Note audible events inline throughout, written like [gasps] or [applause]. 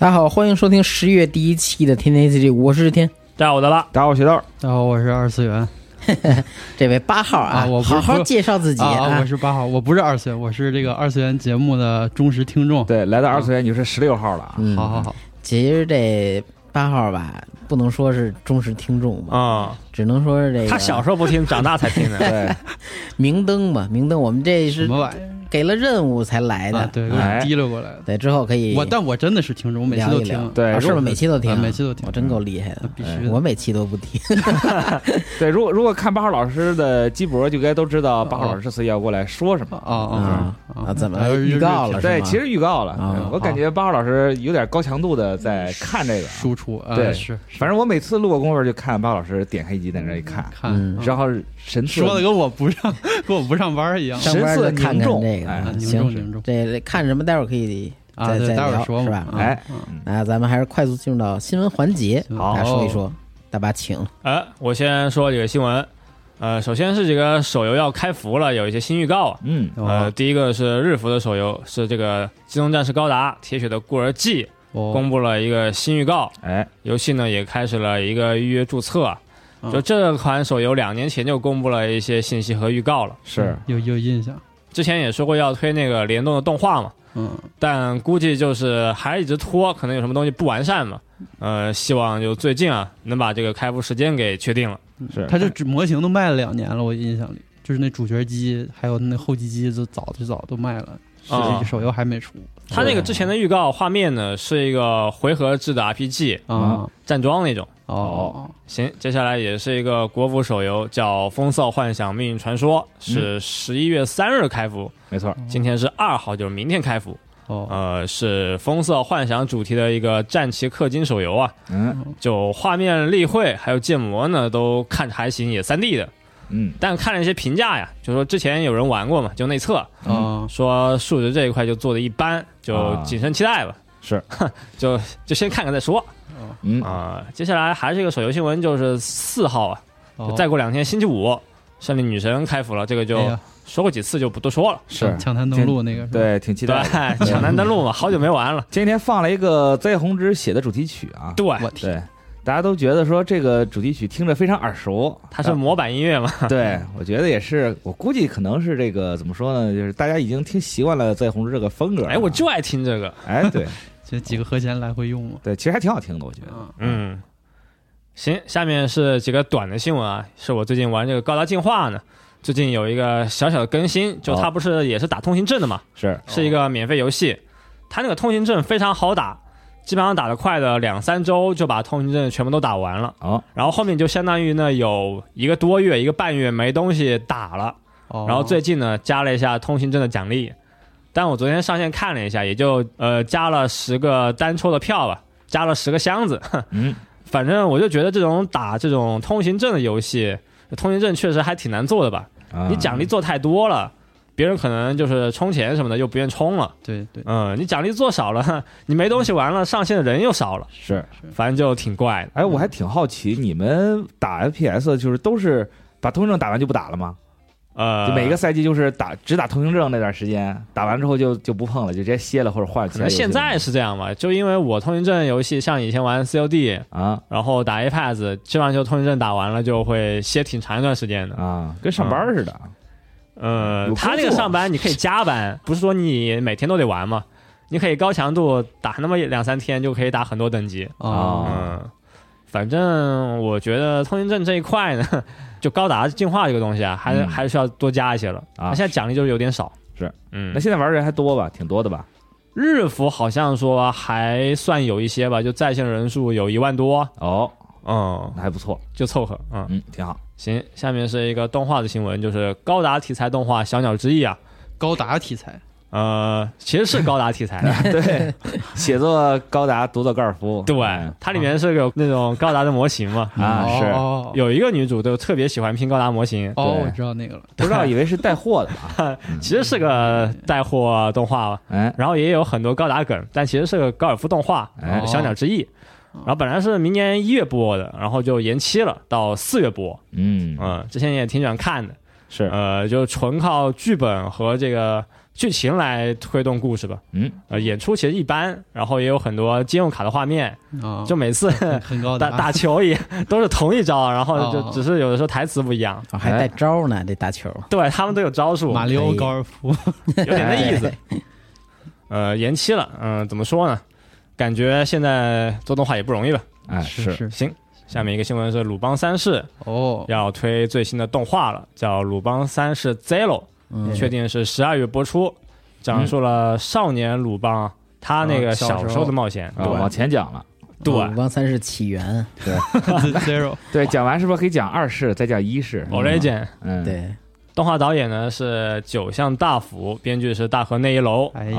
大家好，欢迎收听十月第一期的天天 ACG，我是天。大家好，我的了。大家好，我学豆。大家好，我是二次元 [laughs] 这位八号啊，啊我好好介绍自己啊，我是八号，我不是二次元，我是这个二次元节目的忠实听众。对，来到二次元你是十六号了啊。嗯好好好，其实这八号吧，不能说是忠实听众吧，啊、只能说是这个他小时候不听，长大才听的。对，[laughs] 明灯嘛，明灯，我们这是什么玩意给了任务才来的，啊？对，提溜过来的。对，之后可以我但我真的是听众，我每期都聊聊。听。对啊是不是每期都听每期都听。我真够厉害的。那。必须哎的。我每期都不听。[laughs] 对，如果如果看八号老师的鸡脖，就该都知道八号老师这次要过来说什么。啊啊啊啊。怎么预告了对，其实预告了。啊，我感觉八号老师有点高强度的在看这个。输出啊，对是，是。反正我每次路过功夫就看八号老师点开一集在那一看，看然后神次说的跟我不上，跟我不上班一样。上班就看看凝重这个行这看什么待会儿可以啊。再对，再聊待会儿说是吧。哎啊那咱们还是快速进入到新闻环节，好说一说，大巴请。哎，我先说几个新闻。呃，首先是几个手游要开服了，有一些新预告啊。嗯，呃，哦第一个是日服的手游，是这个《机动战士高达：铁血的孤儿记》哦公布了一个新预告，哎，游戏呢也开始了一个预约注册。嗯就这款手游两年前就公布了一些信息和预告了，是有有印象。之前也说过要推那个联动的动画嘛，嗯，但估计就是还一直拖，可能有什么东西不完善嘛。呃，希望就最近啊能把这个开服时间给确定了。是，它这模型都卖了两年了，我印象里，就是那主角机还有那后继机就早最早都卖了，手游还没出它那个之前的预告画面呢是一个回合制的 RPG 啊。站桩那种。哦，行，接下来也是一个国服手游，叫《风骚幻想命运传说》，是十一月三日开服，没错，今天是二号，就是明天开服。哦，呃，是风色幻想主题的一个战旗氪金手游啊，嗯。就画面、立绘还有建模呢，都看着还行，也三 D 的。嗯，但看了一些评价呀，就说之前有人玩过嘛，就内测啊，说数值这一块就做的一般，就啊。谨慎期待吧。是，[laughs] 就就先看看再说嗯啊、接下来还是一个手游新闻，就是四号啊，哦再过两天星期五，胜利女神开服了，这个就哎呀说过几次就不多说了。是抢滩登陆那个，对，挺期待的。，[laughs] 抢滩登陆嘛，好久没玩了。今天放了一个灾红之写的主题曲啊，对，我天，对，大家都觉得说这个主题曲听着非常耳熟，它是模板音乐嘛。[laughs] 对，我觉得也是，我估计可能是这个怎么说呢，就是大家已经听习惯了在红之这个风格。哎，我就爱听这个。哎，对 [laughs] 这几个和弦来回用嘛。对，其实还挺好听的，我觉得。啊，嗯，行，下面是几个短的新闻啊，是我最近玩这个高达进化呢，最近有一个小小的更新，就它不是也是打通行证的嘛，是。是一个免费游戏，它那个通行证非常好打，基本上打得快的两三周就把通行证全部都打完了，哦，然后后面就相当于呢有一个多月一个半月没东西打了。哦。然后最近呢加了一下通行证的奖励，但我昨天上线看了一下，也就呃加了十个单抽的票吧，加了十个箱子。[laughs] 嗯，反正我就觉得这种打这种通行证的游戏，通行证确实还挺难做的吧？啊你奖励做太多了，别人可能就是充钱什么的又不愿充了，对对，嗯，你奖励做少了，你没东西玩了，上线的人又少了，是。反正就挺怪的。哎，我还挺好奇，你们打 FPS 就是都是把通行证打完就不打了吗？呃，就每个赛季就是打只打通行证那段时间，打完之后就就不碰了，就直接歇了或者换。可能现在是这样吧，就因为我通行证游戏像以前玩 COD，啊然后打 Apex，基本上就通行证打完了就会歇挺长一段时间的。啊，跟上班似的。呃，他那个上班你可以加班，不是说你每天都得玩嘛，你可以高强度打那么两三天就可以打很多等级。哦嗯，反正我觉得通行证这一块呢，就高达进化这个东西啊，还是、嗯还是需要多加一些了。啊现在奖励就是有点少。是，嗯那，现在玩的人还多吧？挺多的吧？日服好像说还算有一些吧，就在线人数有一万多，哦，嗯，那还不错，就凑合，嗯。嗯，挺好。行，下面是一个动画的新闻，就是高达题材动画《小鸟之翼》啊，高达题材，呃，其实是高达题材，[laughs] 对，写作高达，读作高尔夫。对嗯，它里面是有那种高达的模型嘛，啊是。哦有一个女主就特别喜欢拼高达模型，哦，我知道那个了，不知道以为是带货的吧？[laughs] 其实是个带货动画。吧，哎，然后也有很多高达梗，但其实是个高尔夫动画哎《小鸟之翼》。然后本来是明年一月播的，然后就延期了到四月播。嗯，嗯，之前也挺喜欢看的，是，呃，就纯靠剧本和这个剧情来推动故事吧。嗯，呃，演出其实一般，然后也有很多金用卡的画面，啊，就每次很高，打打球也 [laughs] 都是同一招，然后就哦只是有的时候台词不一样。啊还带招呢，这打球。对他们都有招数，马里奥高尔夫，有点那意思。呃，延期了，嗯、怎么说呢？感觉现在做动画也不容易吧。哎，是。是，行，下面一个新闻是鲁邦三世哦，要推最新的动画了，叫《鲁邦三世 Zero》，嗯，确定是十二月播出，讲述了少年鲁邦他那个啊小时候的冒险。对往前讲了。对鲁邦三世起源，[laughs] Zero，[laughs] 对，讲完是不是可以讲二世，再讲一世？，Origin。嗯，，对，动画导演呢是九项大辅，编剧是大河内一楼。哎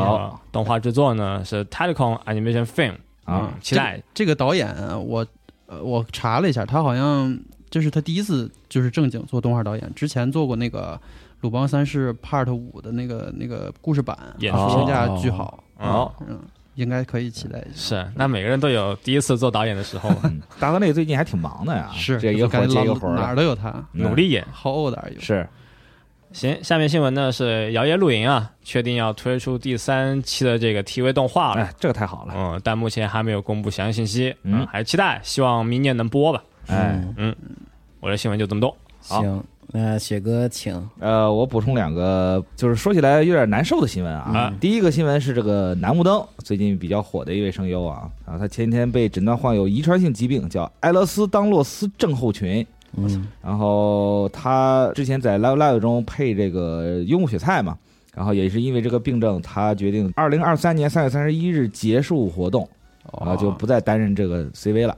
动画制作呢是 Telecom Animation Film。啊，期待。这个导演啊我呃我查了一下，他好像这是他第一次就是正经做动画导演，之前做过那个《鲁邦三世 Part 五》的那个那个故事版，演出。评价巨好，哦，嗯，应该可以期待一下。是，那每个人都有第一次做导演的时候。大河内最近还挺忙的呀，是，这一个活接一个活儿。哪儿都有他，嗯。努力演。好欧哪儿有。是。行，下面新闻呢是摇曳露营啊，确定要推出第三期的这个 TV 动画了。哎，这个太好了，嗯，但目前还没有公布详细信息，嗯。嗯，还是期待，希望明年能播吧。哎，嗯我的新闻就这么多。好行，那雪哥请。呃，我补充两个，就是说起来有点难受的新闻啊。啊第一个新闻是这个南木灯最近比较火的一位声优啊，啊，他前几天被诊断患有遗传性疾病，叫埃勒斯当洛斯症候群。嗯然后他之前在 Live Live 中配这个樱木雪菜嘛，然后也是因为这个病症，他决定二零二三年三月三十一日结束活动，哦啊，就不再担任这个 CV 了。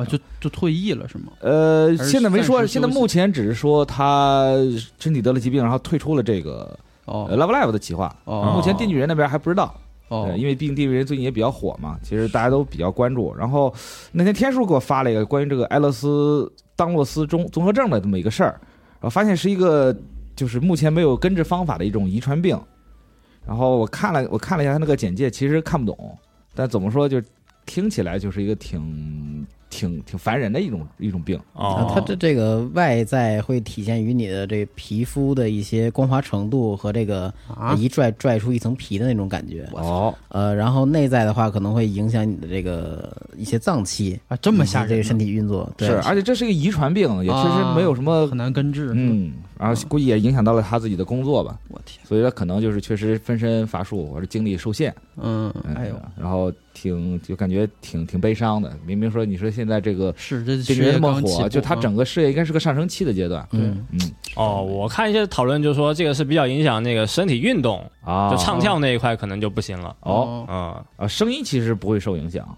哦，就就退役了是吗？呃，现在没说，现在目前只是说他身体得了疾病，然后退出了这个哦呃 Love Live 的企划。哦目前电锯人那边还不知道，因为毕竟电锯人最近也比较火嘛，其实大家都比较关注。然后那天天叔给我发了一个关于这个埃勒斯当洛斯综综合症的这么一个事儿，然后发现是一个就是目前没有根治方法的一种遗传病。然后我看了我看了一下他那个简介，其实看不懂，但怎么说就听起来就是一个挺挺挺烦人的一种一种病。啊哦，，它的这个外在会体现于你的这皮肤的一些光滑程度和这个啊一拽拽出一层皮的那种感觉。哦，呃，然后内在的话可能会影响你的这个一些脏器，啊，这么吓人这个身体运作。对是，而且这是一个遗传病，也确实没有什么很难根治。嗯，然后估计也影响到了他自己的工作吧，我天，所以他可能就是确实分身乏术或者精力受限，嗯，嗯哎呦，，然后挺就感觉挺挺悲伤的。明明说你说现在这个是这电事业那么火，就他啊整个事业应该是个上升期的阶段。嗯，嗯。哦，我看一些讨论就说这个是比较影响那个身体运动，啊，就唱跳那一块可能就不行了。哦。嗯，啊，声音其实不会受影响。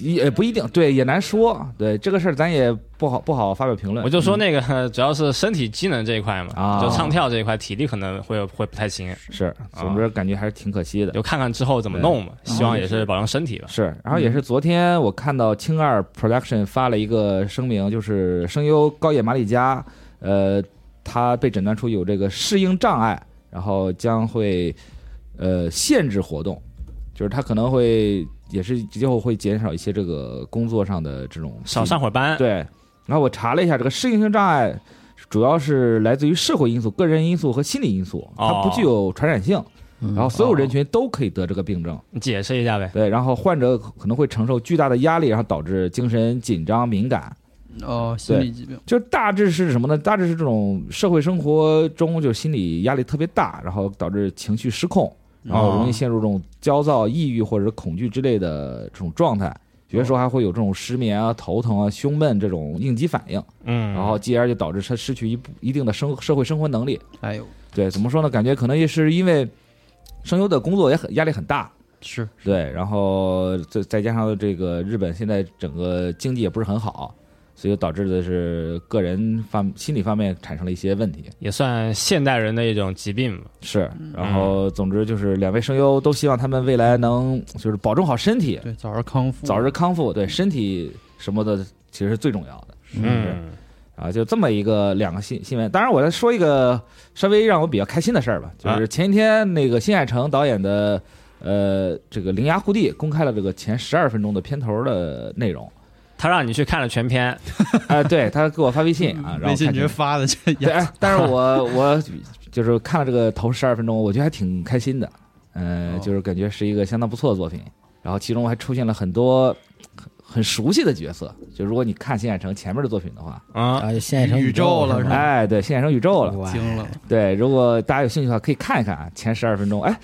也不一定，对，也难说。对这个事儿，咱也不好不好发表评论。我就说那个主要是身体机能这一块嘛，啊就唱跳这一块，体力可能会会不太行，是，总之感觉还是挺可惜的。就看看之后怎么弄嘛。希望也是保证身体吧。是，然后也是昨天我看到青二 Production 发了一个声明，就是声优高野马里佳，呃，他被诊断出有这个适应障碍，然后将会呃限制活动，就是他可能会也是今后会减少一些这个工作上的这种少上会儿班。对，然后我查了一下，这个适应性障碍主要是来自于社会因素、个人因素和心理因素，它不具有传染性，嗯然后所有人群都可以得这个病症。你解释一下呗。对，然后患者可能会承受巨大的压力，然后导致精神紧张、敏感。哦，心理疾病，就是大致是什么呢？大致是这种社会生活中就心理压力特别大，然后导致情绪失控，然后容易陷入这种焦躁、抑郁或者是恐惧之类的这种状态。有的时候还会有这种失眠啊、头疼啊、胸闷这种应激反应，嗯，然后继而就导致他失去一部一定的生社会生活能力。哎呦，对，怎么说呢？感觉可能也是因为声优的工作也很压力很大，是对，然后再再加上这个日本现在整个经济也不是很好，所以导致的是个人方心理方面产生了一些问题。也算现代人的一种疾病吧。是，然后总之就是两位声优都希望他们未来能就是保重好身体，对，早日康复，早日康复。对身体什么的其实是最重要的。嗯，啊，就这么一个两个新新闻。当然，我再说一个稍微让我比较开心的事儿吧，就是前一天那个新海诚导演的呃这个《铃芽护地》公开了这个前十二分钟的片头的内容。他让你去看了全篇，啊、[laughs] 对他给我发微信啊，让微信直接发的，这对，哎但是我 [laughs] 我就是看了这个头十二分钟，我觉得还挺开心的，呃、哦就是感觉是一个相当不错的作品。然后其中还出现了很多很很熟悉的角色，就如果你看新海诚前面的作品的话，啊，啊，就现在成宇宙？了是吧哎，对，新海诚宇宙了。惊了，对，如果大家有兴趣的话，可以看一看啊，前十二分钟。哎，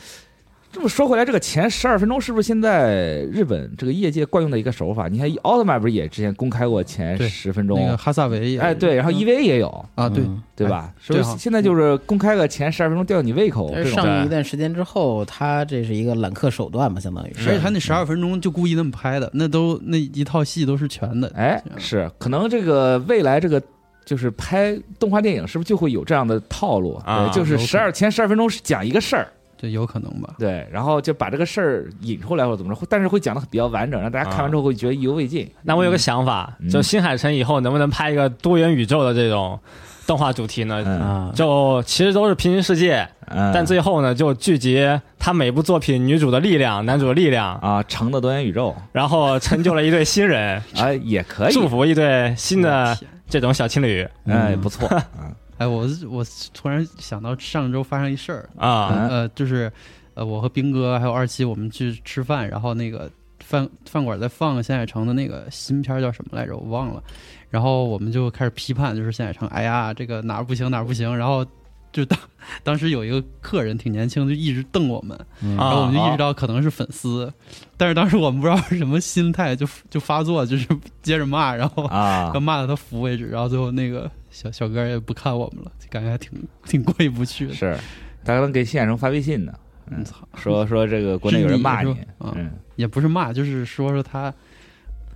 这么说回来，这个前十二分钟是不是现在日本这个业界惯用的一个手法？你看奥特曼不是也之前公开过前十分钟？那个哈萨维也哎，对，然后 EVA 也有，啊，对，嗯对吧？是不是现在就是公开个前十二分钟吊你胃口？上一段时间之后，他这是一个揽客手段嘛，相当于是。而且他那十二分钟就故意那么拍的，那都那一套戏都是全的，哎，是可能这个未来这个。就是拍动画电影，是不是就会有这样的套路？啊对，就是十二前十二分钟是讲一个事儿，这有可能吧？对，然后就把这个事儿引出来或者怎么着，但是会讲的比较完整，让大家看完之后会觉得意犹未尽。那我有个想法，嗯。就新海诚以后能不能拍一个多元宇宙的这种动画主题呢？就其实都是平行世界，嗯，但最后呢，就聚集他每部作品女主的力量、男主的力量，啊，成的多元宇宙。然后成就了一对新人，[laughs] 啊也可以，祝福一对新的这种小情侣。哎不错，[laughs] 嗯哎，我我突然想到上周发生一事儿，啊嗯呃，就是呃，我和兵哥还有二七，我们去吃饭，然后那个饭饭馆在放新海诚的那个新片儿叫什么来着，我忘了。然后我们就开始批判，就是新海诚，哎呀，这个哪儿不行哪儿不行。然后就当当时有一个客人挺年轻，就一直瞪我们，然后我们就意识到可能是粉丝，但是当时我们不知道是什么心态，就就发作，就是接着骂，然后 [laughs] 骂到他服为止。然后最后那个小小哥也不看我们了，就感觉还挺挺过意不去的。是，大家能给新海诚发微信呢，嗯，操，说说这个国内有人骂你你，嗯，也不是骂，就是说说他，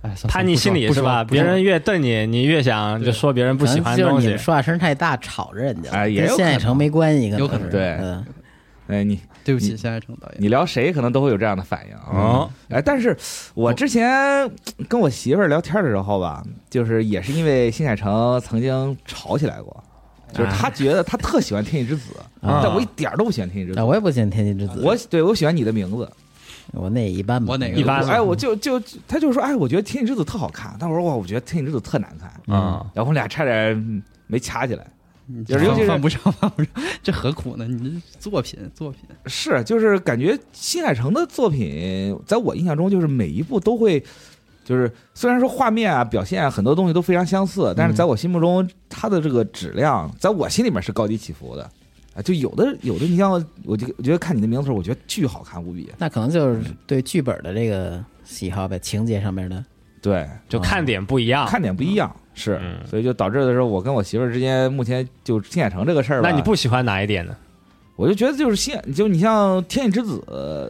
哎，叛逆心理是吧？别人越瞪你，你越想就说别人不喜欢的东西就是你。说话声太大，吵着人家，哎也有跟现海诚没关系，有可能是对嗯哎你对不起，你现在成导演。你聊谁可能都会有这样的反应啊。哦，哎，但是我之前跟我媳妇儿聊天的时候吧，就是也是因为新海诚曾经吵起来过，就是他觉得他特喜欢《天气之子》啊但我一点儿都不喜欢《天气之子啊，》。我也不喜欢天气之子，我对我喜欢你的名字，我那一般吧，我哪个一般我哎，我就就他就说，哎，我觉得《天气之子》特好看，但我说哇，我觉得《天气之子》特难看，嗯，然后我们俩差点嗯没掐起来。你就是尤其是犯不上，犯不上，[laughs] 这何苦呢？你这作品作品，是，就是感觉新海诚的作品，在我印象中，就是每一部都会，就是虽然说画面啊、表现啊很多东西都非常相似，但是在我心目中，它的这个质量，在我心里面是高低起伏的。啊，就有的有的，你像我就我觉得看你的名字的时候，我觉得巨好看无比。那可能就是对剧本的这个喜好呗，情节上面的。对，就看点不一样。看点不一样，是，嗯所以就导致的时候，我跟我媳妇儿之间目前就新海诚这个事儿，那你不喜欢哪一点呢？我就觉得就是新，就你像《天气之子》，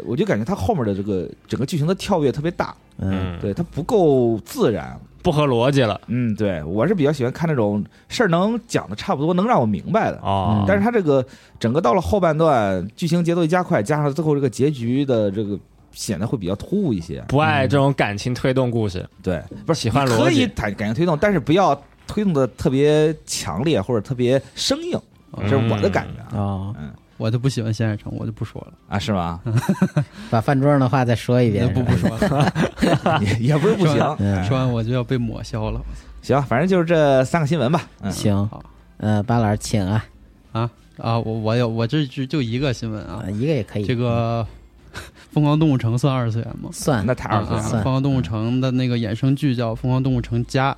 我就感觉它后面的这个整个剧情的跳跃特别大，嗯，对它不够自然。不合逻辑了。嗯，对我是比较喜欢看那种事儿能讲的差不多，能让我明白的。哦，但是它这个整个到了后半段，剧情节奏一加快，加上最后这个结局的这个显得会比较突兀一些。不爱这种感情推动故事。对，不是喜欢逻辑可以感感情推动，但是不要推动的特别强烈或者特别生硬，这是我的感觉啊。哦，我就不喜欢新海诚，我就不说了，啊，是吗？[laughs] 把饭桌上的话再说一遍。不不说了，[laughs] 也也不是不行。嗯说完我就要被抹消了。行，反正就是这三个新闻吧。嗯，行好，呃，巴老师请啊，啊啊，我我有我这就就一个新闻啊啊，，一个也可以。这个《疯狂动物城》算二次元吗？算那太二次啊，元了。算疯狂动物城》的那个衍生剧叫《疯狂动物城加》，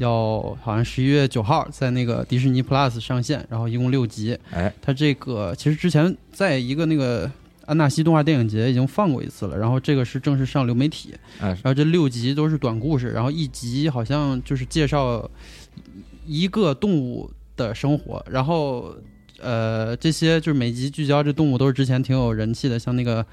要好像十一月九号在那个迪士尼 Plus 上线，然后一共六集。哎，它这个其实之前在一个那个安纳西动画电影节已经放过一次了，然后这个是正式上流媒体，啊然后这六集都是短故事，然后一集好像就是介绍一个动物的生活，然后呃这些就是每集聚焦这动物都是之前挺有人气的，像那个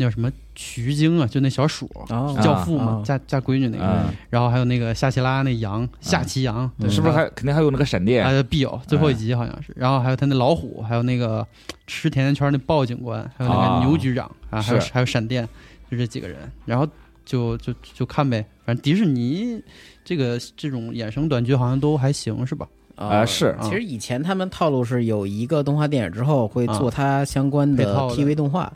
那叫什么徐晶啊，就那小鼠。哦，教父嘛，哦嫁嫁闺女那个，啊，然后还有那个夏奇拉那羊，夏奇羊，对是不是还肯定还有那个闪电？啊，必有最后一集好像是，然后还有他那老虎，还有那个吃甜甜圈那鲍警官，还有那啊个牛局长啊，还有是还有闪电，就这几个人，然后就就就看呗，反正迪士尼这个这种衍生短剧好像都还行是吧？啊是其实以前他们套路是有一个动画电影之后会啊做它相关的 TV 动画，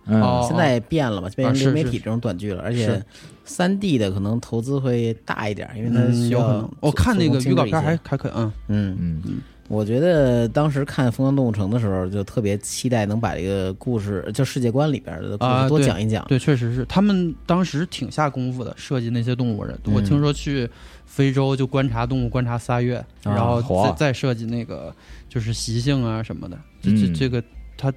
现在变了嘛，变成媒体这种短剧了，而且是。三 D 的可能投资会大一点，因为它嗯，需要。我看那个预告片还还还可以，嗯嗯，嗯，嗯，我觉得当时看《疯狂动物城》的时候，就特别期待能把这个故事，就世界观里边的故事多讲一讲。对，确实是他们当时挺下功夫的，设计那些动物人。我嗯听说去非洲就观察动物观察仨月，啊然后嚯再再设计那个就是习性啊什么的。这这嗯这个他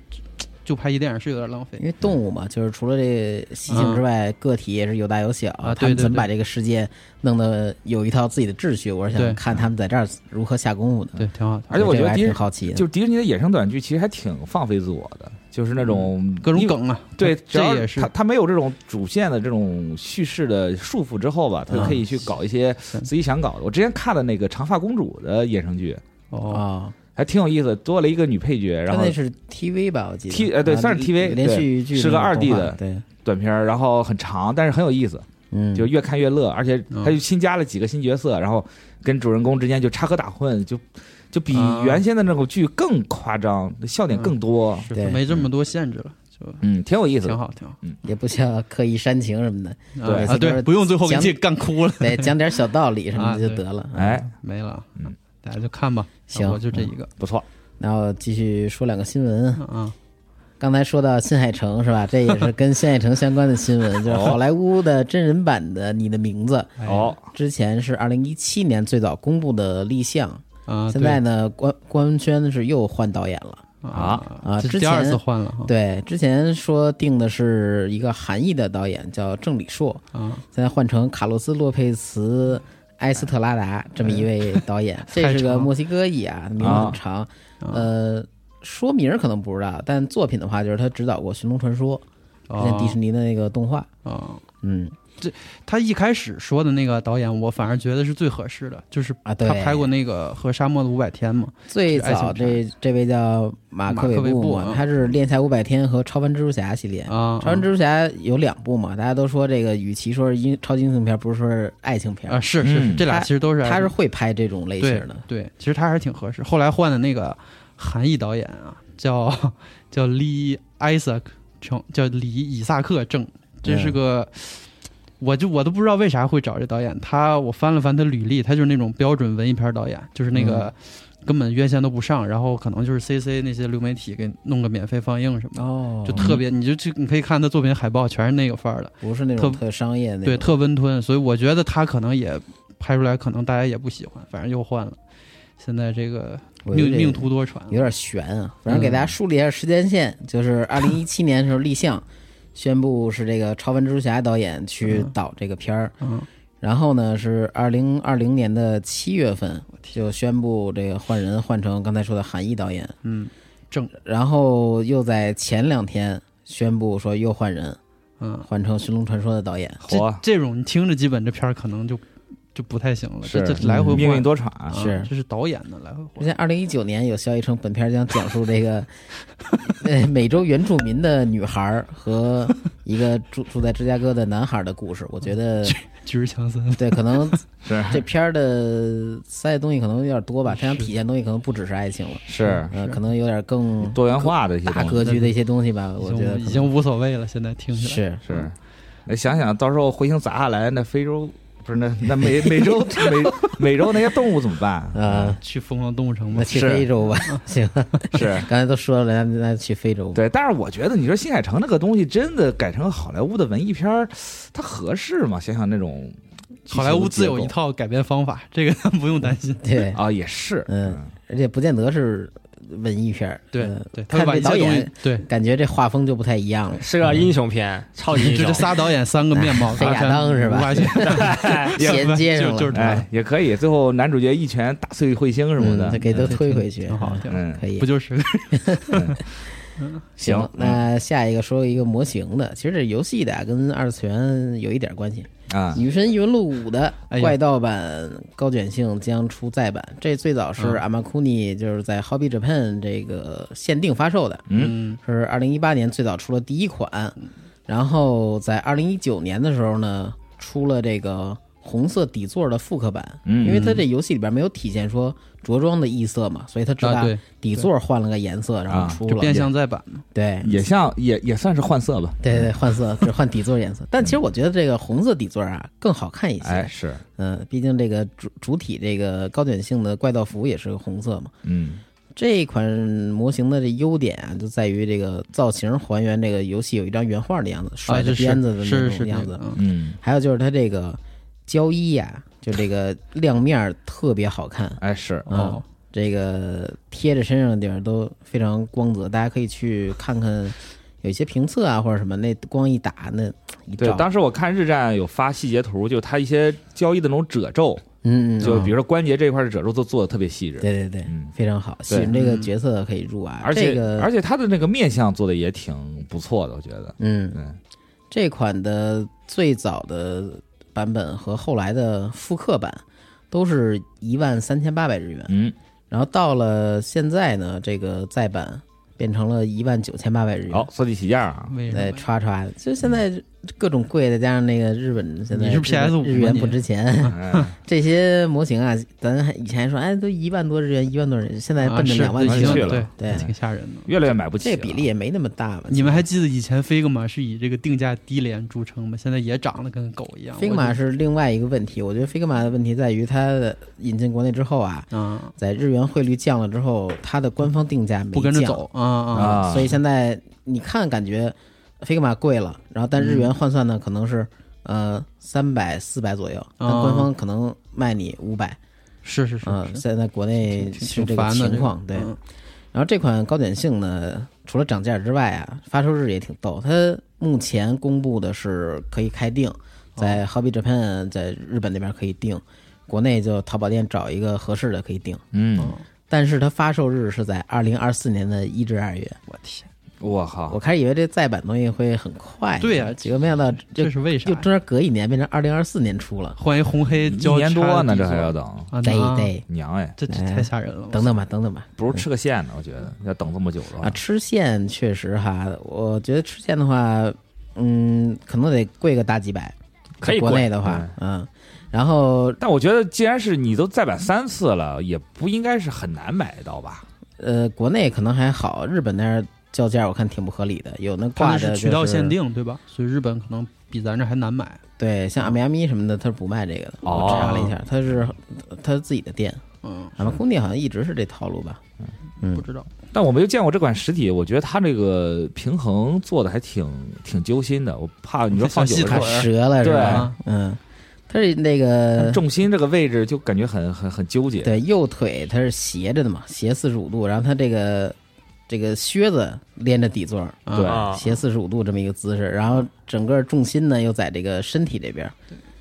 就拍一电影是有点浪费因。为动物嘛，就是除了这习性之外，个体也是有大有小。啊他们怎么把这个世界弄得有一套自己的秩序？我是想看他们在这儿如何下功夫的。对，挺好的。而且我觉得还迪士挺好奇的。就是迪士尼的野生短剧其实还挺放飞自我的，就是那种各种梗啊，对，这也是他他没有这种主线的这种叙事的束缚之后吧，他可以去搞一些自己想搞的。我之前看的那个《长发公主》的衍生剧，哦，啊，还挺有意思，多了一个女配角，然后那是 TV 吧？我记得 T- 呃对啊算是 TV 连续剧是个那种 2D 的对，短片，然后很长，但是很有意思，嗯，就越看越乐，而且嗯他就新加了几个新角色，然后跟主人公之间就插科打诨，就就比啊原先的那种剧更夸张，笑点更多，是对没这么多限制了，就嗯，挺有意思。挺好，挺好。嗯也不需要刻意煽情什么的，对啊，对，不用最后给自己干哭了。对讲点小道理什么啊的就得了。嗯哎，没了，嗯，大家就看吧。行我就这一个，不错，然后继续说两个新闻。嗯嗯，刚才说到新海诚是吧？这也是跟新海诚相关的新闻，[laughs] 就是好莱坞的真人版的《你的名字》，哎哦，之前是二零一七年最早公布的立项，啊，现在呢官官宣是又换导演了。对啊啊之这第二前次换了。对，之前说定的是一个韩裔的导演叫郑李硕，啊，现在换成卡洛斯·洛佩茨·埃斯特拉达这么一位导演，[laughs] 这是个墨西哥裔啊，名字很长。啊。呃，说名儿可能不知道，但作品的话，就是他指导过《寻龙传说》，之前迪士尼的那个动画。啊，嗯，他一开始说的那个导演，我反而觉得是最合适的，就是啊对他拍过那个《和沙漠的五百天》嘛。最早这这位叫马克韦布他是《猎才五百天》和《超凡蜘蛛侠》系列。啊，超凡蜘蛛侠有两部嘛，大家都说这个，与其说是英超级英雄片，不如说是爱情片啊，。是是是，嗯这俩其实都是他是会拍这种类型的。对，其实他还是挺合适。后来换的那个韩裔导演啊，叫叫李艾萨克正，叫李以萨克正，这是个。我就我都不知道为啥会找这导演，他我翻了翻他履历，他就是那种标准文艺片导演，就是那个根本院线都不上，然后可能就是 CC 那些流媒体给弄个免费放映什么的，哦就特别，你就去你可以看他作品海报，全是那个范儿的，不是那种特特商业那。对，特温吞，所以我觉得他可能也拍出来，可能大家也不喜欢，反正又换了。现在这个命命途多舛，有点悬啊。反正给大家梳理一下时间线，就是二零一七年的时候立项，宣布是这个超凡蜘蛛侠导演去导这个片儿。嗯，然后呢，是二零二零年的七月份就宣布这个换人，换成刚才说的韩毅导演。嗯正然后又在前两天宣布说又换人，嗯，换成《寻龙传说》的导演。这这种你听着基本这片儿可能就就不太行了，是这这来回命运多舛，啊是这是导演的来回换之前二零一九年有消息称，本片将讲述这个呃美洲原住民的女孩和一个住住在芝加哥的男孩的故事。我觉得 [laughs] 巨石强森，对，可能 [laughs] 是这片儿的塞的东西可能有点多吧，他想体现的东西可能不只是爱情了，是呃，可能有点更多元化的一些大。格局的一些东西吧。我觉得已经无所谓了，现在听起来是是，那想想到时候彗星砸下来，那非洲不是那那美美洲 [laughs] 美美洲那些动物怎么办？啊，去疯狂动物城吧那。去非洲吧，[laughs] 行，是。[laughs] 刚才都说了，那那去非洲。对，但是我觉得你说新海诚那个东西真的改成好莱坞的文艺片儿，它合适吗？想想那种好莱坞自有一套改编方法，这个不用担心。对啊，也是，嗯，而且不见得是文艺片儿。对嗯对，他会把看这导演，对，感觉这画风就不太一样了。是个英雄片，超级英雄这。仨导演三个面貌，[laughs] 黑亚当是吧 [laughs] 衔接上了就就是也可以。最后男主角一拳打碎彗星什么嗯，的再，给他推回去，挺好。嗯，可以不。就是 [laughs] 行行，那下一个说一个模型的，其实这游戏的啊跟二次元有一点关系。啊《女神异闻录五》的怪盗版高卷性将出再版，这最早是嗯阿玛库尼就是在 Hobby Japan 这个限定发售的，嗯，是二零一八年最早出了第一款，然后在二零一九年的时候呢，出了这个红色底座的复刻版，嗯因为它这游戏里边没有体现说着装的异色嘛，所以它只啊？把，底座换了个颜色，然后出了，就变相再版嘛。对。也像也也算是换色吧。对对，换色只换底座颜色，但其实我觉得这个红色底座啊更好看一些。哎，是，嗯，毕竟这个主主体这个高卷性的怪盗服也是个红色嘛。嗯这款模型的这优点啊，就在于这个造型还原这个游戏有一张原画的样子，甩啊，着鞭子的那种样子。是这个，嗯嗯，还有就是它这个胶衣呀、就这个亮面儿特别好看。[laughs] 哎是，嗯哦，这个贴着身上的地方都非常光泽，大家可以去看看，有一些评测啊或者什么，那光一打那一对，当时我看日战有发细节图，就它一些交易的那种褶皱，嗯就比如说关节这块的褶皱都做的特别细致。对对对，嗯非常好，喜欢这个角色可以入啊。而且、这个而且它的那个面相做的也挺不错的，我觉得。嗯，对，这款的最早的版本和后来的复刻版都是一万三千八百日元，嗯，然后到了现在呢，这个再版变成了一万九千八百日元。好，坐地起价啊，对，为什么？刷刷的，就现在各种贵，再加上那个日本现在你是日 PS5 日元不值钱，哎 [laughs] 这些模型啊，咱还以前说，哎，都一万多日元，一万多日元，现在奔着两万去了。对对挺吓人的。越来越买不起了。这比例也没那么大吧？你们还记得以前 Figma 是以这个定价低廉著称吗？现在也涨得跟狗一样。Figma 是另外一个问题，我觉得 Figma 的问题在于它的引进国内之后啊，在日元汇率降了之后，它的官方定价没不跟着走啊啊啊所以现在你看感觉 Figma 贵了，然后但日元换算呢可能是呃三百四百左右，官方可能卖你五百，是是是现在国内是这个情况，对。嗯然后这款高点性呢，除了涨价之外啊，发售日也挺逗。它目前公布的是可以开订，在 Hobby Japan 在日本那边可以订，国内就淘宝店找一个合适的可以订。嗯，哦但是它发售日是在二零二四年的一至二月。我天，我靠我，开始以为这再版东西会很快，对呀结果没想到这是为啥呀？就中间隔一年变成二零二四年出了。换一红黑一交年多呢，这还要等，啊？得那得娘哎，这这哎太吓人了。等等吧，等等吧。不如吃个线呢，我觉得要等这么久了啊，吃线确实哈，我觉得吃线的话，嗯，可能得贵个大几百。可以国内的话，嗯，然后但我觉得既然是你都再版三次了，也不应该是很难买到吧？呃，国内可能还好，日本那儿叫价我看挺不合理的，有那挂的、是渠道限，定对吧？所以日本可能比咱这还难买。对，像阿米阿米什么的，它是不卖这个的。哦我查了一下，它是它自己的店，嗯，阿玛空地好像一直是这套路吧？嗯不知道。但我没有见过这款实体，我觉得它这个平衡做的还挺挺揪心的。我怕你说放久了小细腿折了是吧啊？嗯，它是那个重心这个位置就感觉很很很纠结。对右腿它是斜着的嘛，斜四十五度，然后它这个这个靴子连着底座，啊对啊，斜四十五度这么一个姿势，然后整个重心呢又在这个身体这边，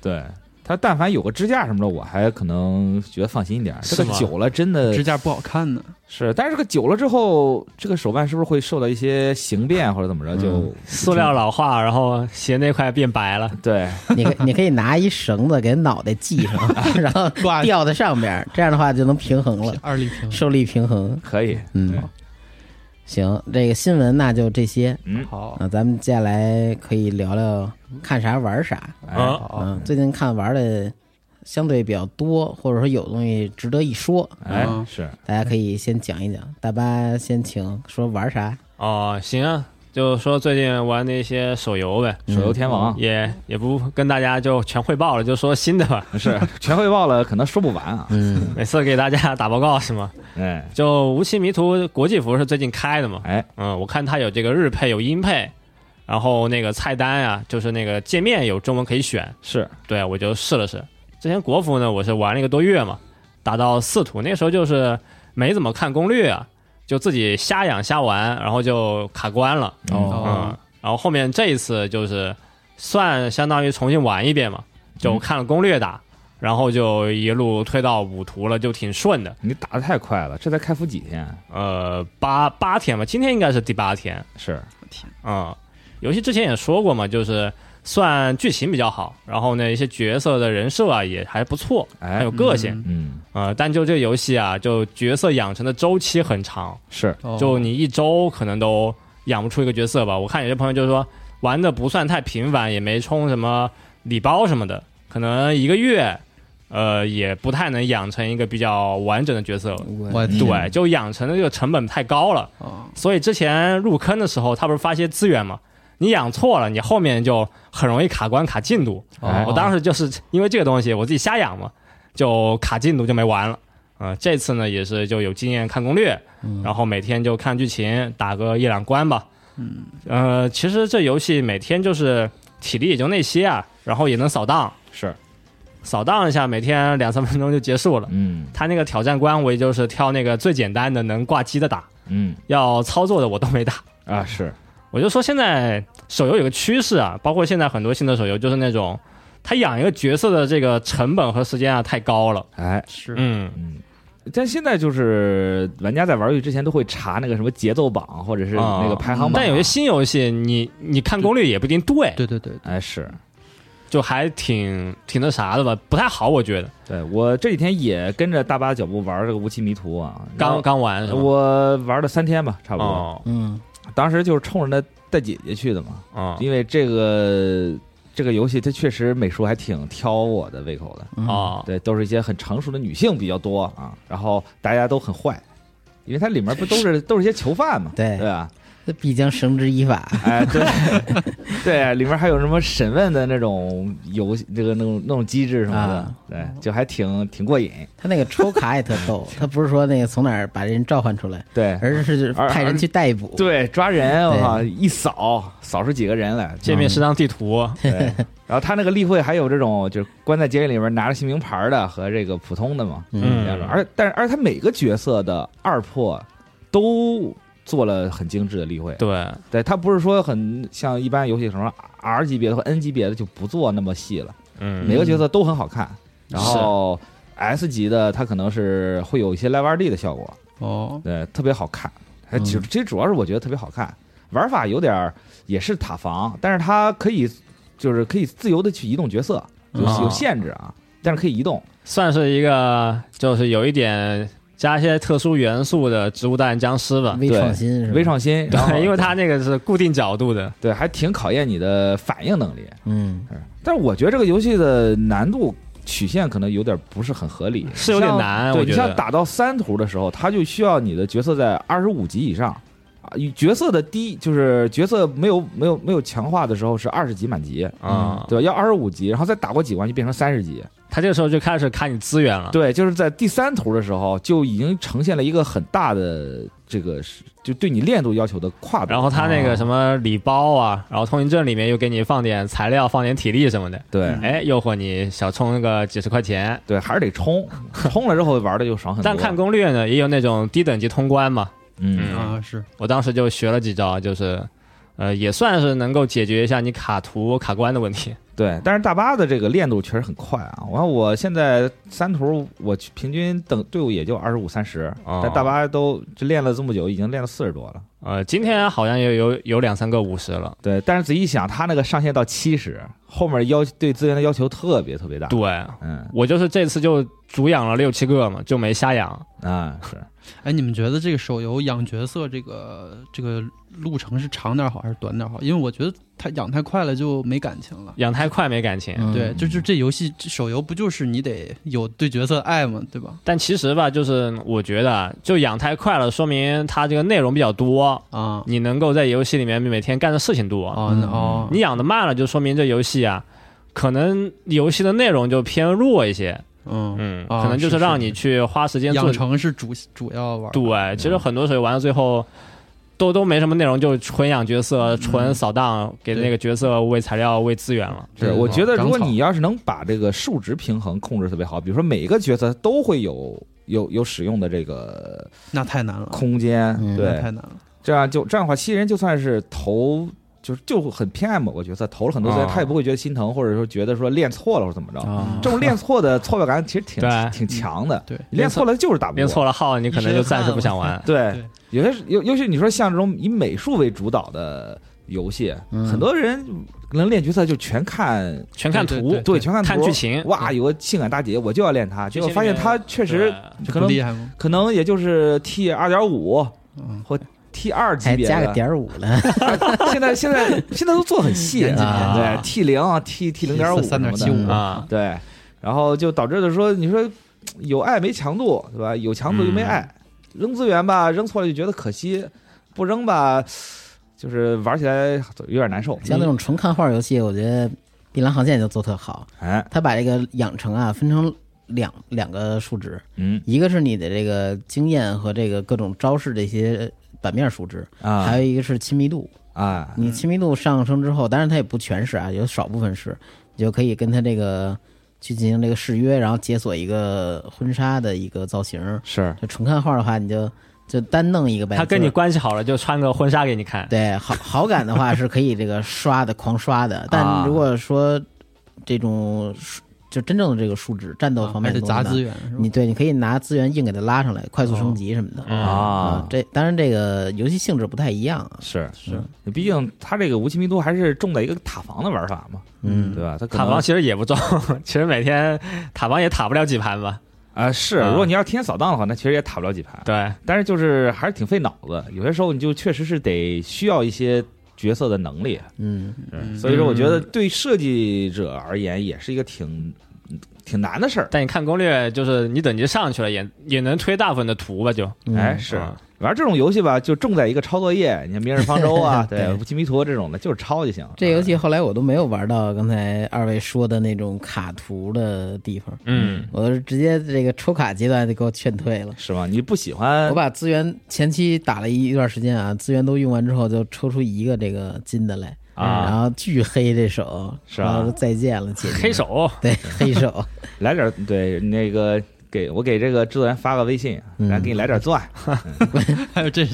对，它但凡有个支架什么的，我还可能觉得放心一点。这个久了真的支架不好看呢。是，但是这个久了之后，这个手办是不是会受到一些形变或者怎么着？就塑料老化，然后鞋那块变白了。对，[laughs] 你可你可以拿一绳子给脑袋系上，[laughs] 然后挂吊在上边，这样的话就能平衡了，二力平受力平衡。可以。嗯，行，这个新闻那就这些。嗯，好，那咱们接下来可以聊聊看啥玩啥。哎，好，嗯，最近看玩的相对比较多，或者说有东西值得一说，哎，嗯是，大家可以先讲一讲。大巴先请说玩啥？哦，行啊，就说最近玩的一些手游呗，手游天王也也不跟大家就全汇报了，就说新的吧。[laughs] 是全汇报了，可能说不完啊。嗯，每次给大家打报告是吗？哎，就无期迷途国际服是最近开的嘛？哎，嗯，我看它有这个日配有英配，然后那个菜单啊、就是那个界面有中文可以选。是，对，我就试了试。之前国服呢，我是玩了一个多月嘛，打到四图，那时候就是没怎么看攻略啊，就自己瞎养瞎玩，然后就卡关了。哦嗯，然后后面这一次就是算相当于重新玩一遍嘛，就看了攻略打，然后就一路推到五图了，就挺顺的。你打的太快了，这才开服几天？呃，八八天吧，今天应该是第八天。是，嗯，游戏之前也说过嘛，就是算剧情比较好，然后呢，一些角色的人设啊也还不错，哎很有个性。嗯，呃，但就这个游戏啊，就角色养成的周期很长，是，哦就你一周可能都养不出一个角色吧。我看有些朋友就是说玩的不算太频繁，也没充什么礼包什么的，可能一个月，呃，也不太能养成一个比较完整的角色。我天对，就养成的这个成本太高了。哦所以之前入坑的时候，他不是发些资源嘛？你养错了，你后面就很容易卡关卡进度。哎我当时就是因为这个东西，我自己瞎养嘛，就卡进度就没玩了。呃，这次呢也是就有经验看攻略，然后每天就看剧情，打个一两关吧。嗯，呃，其实这游戏每天就是体力也就那些啊，然后也能扫荡，是，扫荡一下，每天两三分钟就结束了。嗯他那个挑战关，我也就是挑那个最简单的能挂机的打，嗯要操作的我都没打。啊是，我就说现在手游有个趋势啊，包括现在很多新的手游，就是那种他养一个角色的这个成本和时间啊太高了。哎，是嗯，嗯。但现在就是玩家在玩游戏之前都会查那个什么节奏榜或者是那个排行榜，但有些新游戏，你你看攻略也不一定对，对对对，哎是，就还挺挺那啥的吧，不太好，我觉得。对我这几天也跟着大巴的脚步玩这个无期迷途啊，刚刚玩？我玩了三天吧，差不多。哦嗯，当时就是冲着那带姐姐去的嘛，啊。因为这个这个游戏它确实美术还挺挑我的胃口的，嗯，哦，对，都是一些很成熟的女性比较多啊，然后大家都很坏，因为它里面不都是都是一些囚犯嘛，对。对吧？这必将绳之以法。[laughs] 哎，对，对，里面还有什么审问的那种游戏，这个那种那种机制什么的，啊对，就还挺挺过瘾，他那个抽卡也特逗，[laughs] 他不是说那个从哪儿把人召唤出来，对，而是派人去逮捕。对，抓人，我靠，一扫扫出几个人来，界面是张地图，对，然后他那个例会还有这种就是关在监狱里面拿着姓名牌的和这个普通的嘛，嗯两种，而但是而他每个角色的二破都做了很精致的例会，对，对他不是说很像一般游戏什么 R 级别的或 N 级别的就不做那么细了，嗯，每个角色都很好看，然后 S 级的它可能是会有一些 Live 二 D 的效果，哦，对，特别好看。还嗯。其实其实主要是我觉得特别好看，玩法有点也是塔防，但是它可以就是可以自由的去移动角色，有哦有限制啊，但是可以移动。算是一个就是有一点加一些特殊元素的植物大战僵尸吧。微创新是吧？微创新，然后对，因为它那个是固定角度的，[laughs] 对还挺考验你的反应能力。嗯，但是我觉得这个游戏的难度曲线可能有点不是很合理，是有点难对你像打到三图的时候，它就需要你的角色在二十五级以上。啊，与角色的低就是角色没有没有没有强化的时候是二十级满级，啊、对吧？要二十五级，然后再打过几关就变成三十级。他这个时候就开始卡你资源了。对，就是在第三图的时候就已经呈现了一个很大的这个是就对你练度要求的跨度。然后他那个什么礼包啊，然后通行证里面又给你放点材料、放点体力什么的，对哎，诱惑你小充个几十块钱。对，还是得充，[laughs] 充了之后玩的就爽很多。但看攻略呢，也有那种低等级通关嘛。嗯啊是，我当时就学了几招，就是，呃，也算是能够解决一下你卡图卡关的问题。对，但是大巴的这个练度确实很快啊！我看我现在三图，我平均等队伍也就二十五三十，哦但大巴都就练了这么久，已经练了四十多了。呃，今天好像也有有两三个五十了。对，但是仔细一想，他那个上限到七十，后面要对资源的要求特别特别大。对嗯我就是这次就主养了六七个嘛，就没瞎养。啊是，哎，你们觉得这个手游养角色这个这个路程是长点好还是短点好？因为我觉得它养太快了就没感情了。养太快没感情。嗯对，就就这游戏这手游不就是你得有对角色爱嘛，对吧？但其实吧，就是我觉得啊，就养太快了，说明它这个内容比较多，啊你能够在游戏里面每天干的事情多。哦那哦，你养的慢了，就说明这游戏啊，可能游戏的内容就偏弱一些。嗯嗯，啊可能就是是让你去花时间做养。成是主主要玩。对，其实很多时候玩到最后。都都没什么内容，就纯养角色、嗯纯扫荡，给那个角色喂材料、喂资源了。是，对我觉得如果你要是能把这个数值平衡控制特别好，比如说每一个角色都会有有有使用的这个那太难了，空间，嗯对，太难了。这样就这样的话，新人就算是投。就是就很偏爱某个角色，投了很多资源，啊。他也不会觉得心疼，或者说觉得说练错了或者怎么着。啊。这种练错的挫败感其实挺挺强的。对。练错了就是打不过。练错了号，你可能就暂时不想玩。对。[laughs] 对，有些尤尤其你说像这种以美术为主导的游戏，嗯。很多人可能练角色就全看全看图。对全看图。看剧情。哇，有个性感大姐，我就要练她，结果发现她确实可能厉害吗？可能也就是 T 二点五嗯，或 T 二级还别的。加个点五了，[laughs] 现在现在现在都做很细严谨严谨对 T 零 T T 零点五三点七五。啊，对，然后就导致的说，你说有爱没强度，对吧？有强度又没爱，扔资源吧，扔错了就觉得可惜，不扔吧，就是玩起来有点难受。像那种纯看画游戏，我觉得《碧蓝航线》就做特好，哎，他把这个养成啊分成两两个数值，嗯。一个是你的这个经验和这个各种招式的一些版面数值，啊，还有一个是亲密度。啊，你亲密度上升之后，当然它也不全是啊，有少部分是，你就可以跟他这个去进行这个誓约，然后解锁一个婚纱的一个造型。是就纯看画的话，你就就单弄一个呗。他跟你关系好了，就穿个婚纱给你看。对好好感的话是可以这个刷的狂刷的，啊但如果说这种数就真正的这个数值战斗方面还得的东西呢砸资源？你对你可以拿资源硬给它拉上来，快速升级什么的。嗯啊，这当然这个游戏性质不太一样啊。是是，毕竟它这个无期迷途还是重在一个塔防的玩法嘛，嗯对吧？它塔防其实也不重，[laughs] 其实每天塔防也塔不了几盘吧。啊是，啊如果你要是天天扫荡的话，那其实也塔不了几盘。对，但是就是还是挺费脑子，有些时候你就确实是得需要一些角色的能力，嗯，嗯所以说我觉得对设计者而言也是一个挺挺难的事儿。但你看攻略，就是你等级上去了，也也能推大部分的图吧，就嗯哎，是啊玩这种游戏吧，就重在一个抄作业，你像《明日方舟》啊，[laughs] 对，对《金迷图》这种的，就是抄就行。这游戏后来我都没有玩到刚才二位说的那种卡图的地方，嗯，我是直接这个抽卡阶段就给我劝退了。是吗？你不喜欢我把资源前期打了一段时间啊，资源都用完之后，就抽出一个这个金的来，然啊？后巨黑这手，是吧然后再见了，姐姐。黑手对黑手，[laughs] 来点对那个给我给这个制作人发个微信，嗯来给你来点钻。还有这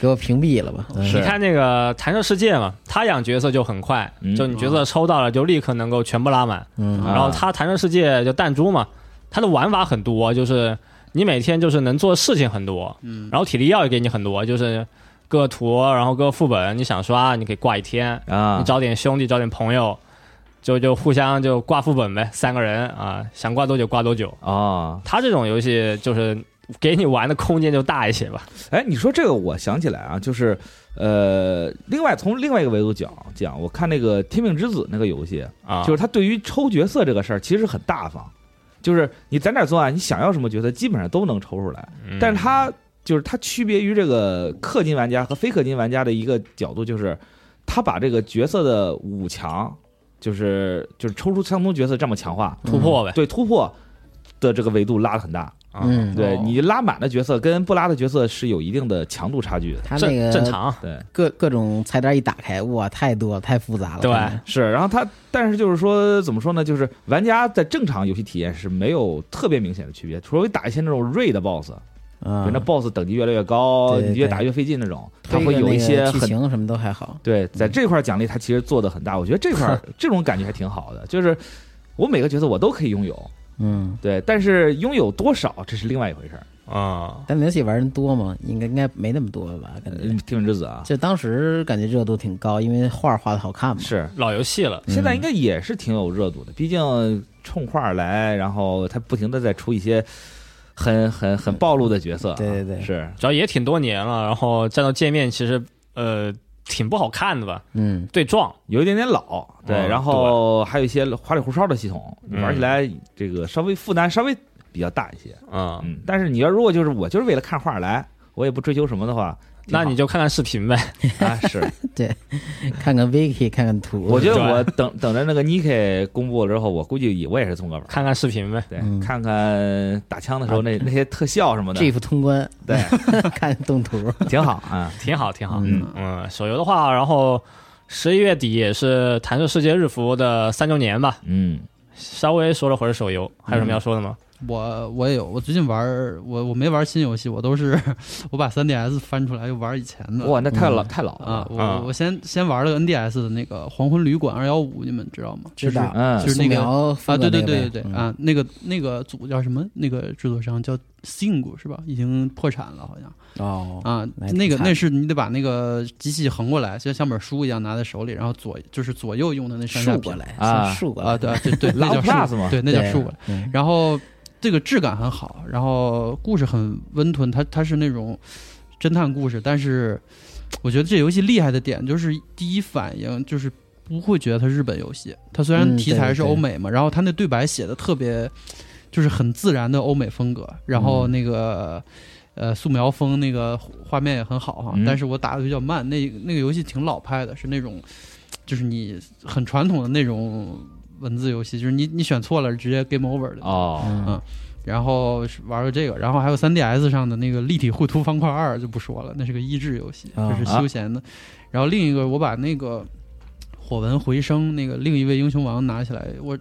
给我屏蔽了吧？你看那个弹射世界嘛，他养角色就很快，嗯就你角色抽到了就立刻能够全部拉满。嗯啊然后他弹射世界就弹珠嘛，他的玩法很多，就是你每天就是能做事情很多，嗯，然后体力药也给你很多，就是各图，然后各副本，你想刷你可以挂一天，啊你，找点兄弟，找点朋友，就就互相就挂副本呗，三个人啊，想挂多久挂多久。啊，他这种游戏就是给你玩的空间就大一些吧。哎，你说这个，我想起来啊，就是呃，另外从另外一个维度讲讲，我看那个《天命之子》那个游戏，啊，就是他对于抽角色这个事儿其实很大方，就是你在哪做啊，你想要什么角色基本上都能抽出来。嗯但是他就是它区别于这个氪金玩家和非氪金玩家的一个角度，就是他把这个角色的五强，就是就是抽出相同角色这么强化，突破呗。对突破的这个维度拉的很大。啊嗯哦对你拉满的角色跟不拉的角色是有一定的强度差距的。那个正常，对，各各种菜单一打开，哇，太多了，太复杂了。对是，然后他，但是就是说，怎么说呢？就是玩家在正常游戏体验是没有特别明显的区别，除非打一些那种 raid 的 boss，啊比如那 BOSS 等级越来越高，对对对你越打越费劲那种，它会有一些个剧情什么都还好。对，在这块奖励它其实做的很大，我觉得这块儿 [laughs] 这种感觉还挺好的，就是我每个角色我都可以拥有，嗯，对，但是拥有多少这是另外一回事儿。啊，但那游戏玩人多吗？应该应该没那么多吧？感天命之子啊，就当时感觉热度挺高，因为画画的好看嘛。是老游戏了，现在应该也是挺有热度的，毕竟冲画来，然后他不停的在出一些很很很暴露的角色啊，对对对。是。主要也挺多年了，然后战斗界面其实呃挺不好看的吧，嗯，对撞，有一点点老，对，嗯然后还有一些花里胡哨的系统，你玩起来这个稍微负担稍微比较大一些，嗯，嗯，但是你要如果就是我就是为了看画来，我也不追求什么的话，那你就看看视频呗，[laughs] 啊是 [laughs] 对，看看 Vicky，看看图。我觉得我等等着那个 Nike 公布了之后，我估计也我也是这么个玩儿，看看视频呗。对，嗯看看打枪的时候那那些特效什么的，GIF 通关，对，[laughs] 看动图。挺好啊，挺好，挺好。嗯嗯，手游的话，然后十一月底也是弹射世界日服的三周年吧，嗯。稍微说了会儿手游，还有什么要说的吗？我我也有，我最近玩儿我我没玩新游戏，我都是 [laughs] 我把 3DS 翻出来又玩以前的。哇，那太老、嗯太老了啊！我啊我先先玩了个 NDS 的那个《黄昏旅馆二幺五》，你们知道吗？知道，嗯就是那个啊，对对对对对嗯啊，那个那个组叫什么？那个制作商叫 Sing 是吧？已经破产了，好像哦，啊。那个那是你得把那个机器横过来，就像本书一样拿在手里，然后左就是左右用的那上下屏竖过来啊竖过来啊，对对对，那叫竖嘛对，那叫对竖过来。嗯然后这个质感很好，然后故事很温吞，它它是那种侦探故事，但是我觉得这游戏厉害的点就是第一反应就是不会觉得它日本游戏，它虽然嗯题材是欧美嘛，然后它那对白写的特别就是很自然的欧美风格，然后嗯那个。呃，素描风那个画面也很好哈，嗯但是我打的比较慢。那那个游戏挺老派的，是那种，就是你很传统的那种文字游戏，就是你你选错了直接 game over 的。哦，嗯然后玩个这个，然后还有 3DS 上的那个立体绘图方块二就不说了，那是个益智游戏，啊这是休闲的。然后另一个我把那个火纹回声那个另一位英雄王拿起来，我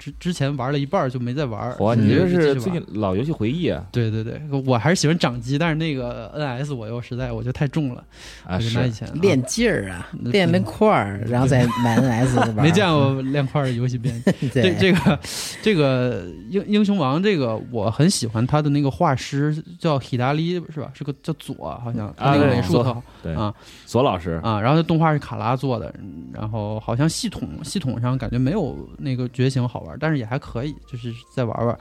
之之前玩了一半就没再玩。哇，你这是最近老游戏回忆啊？对对对，我还是喜欢掌机，但是那个 NS 我又实在我觉得太重了，啊，我就是拿以前啊练劲儿啊，练练块儿，然后再买 NS [laughs] 玩。没见过练块儿的游戏编辑。这 [laughs] 对这个这个英英雄王这个我很喜欢他的那个画师叫希达利是吧？是个叫左好像他那个美术头对啊左老师，啊，然后动画是卡拉做的，嗯然后好像系统系统上感觉没有那个觉醒好玩，但是也还可以，就是再玩玩。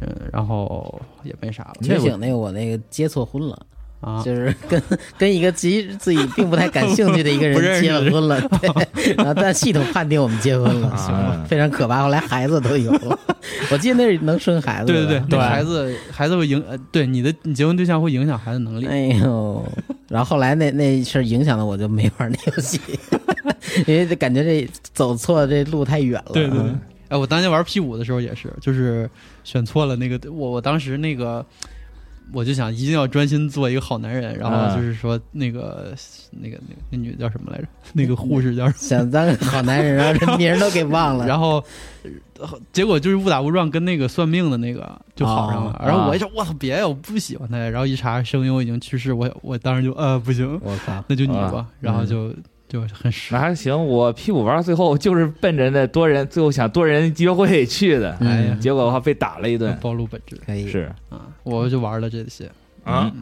嗯，然后也没啥了觉醒那个我那个结错婚了。啊。就是跟跟一个其实自己并不太感兴趣的一个人结了婚了，对，然后但系统判定我们结婚了，啊非常可怕。后来孩子都有了，[laughs] 我记得那是能生孩子，对对对，对那孩子孩子会影呃，对你的你结婚对象会影响孩子能力。哎呦，然后后来那那事儿影响的我就没玩那游戏，[laughs] 因为感觉这走错这路太远了。对对对嗯，哎，我当年玩 P 五的时候也是，就是选错了那个，我我当时那个，我就想一定要专心做一个好男人，然啊后就是说那个那个那个那女的叫什么来着？[laughs] 那个护士叫什么？想当个好男人，然后这名儿都给忘了。然后，呃结果就是误打误撞跟那个算命的那个就好上了。哦然后我一说，我操，别呀，我不喜欢他呀。然后一查声优已经去世，我我当时就呃不行，我靠，那就你吧。啊然后就就很失那还行，我 P 五玩到最后就是奔着那多人，最后想多人约会去的，嗯。哎呀。结果的话被打了一顿，暴露本质。可以。是。啊！我就玩了这些，啊，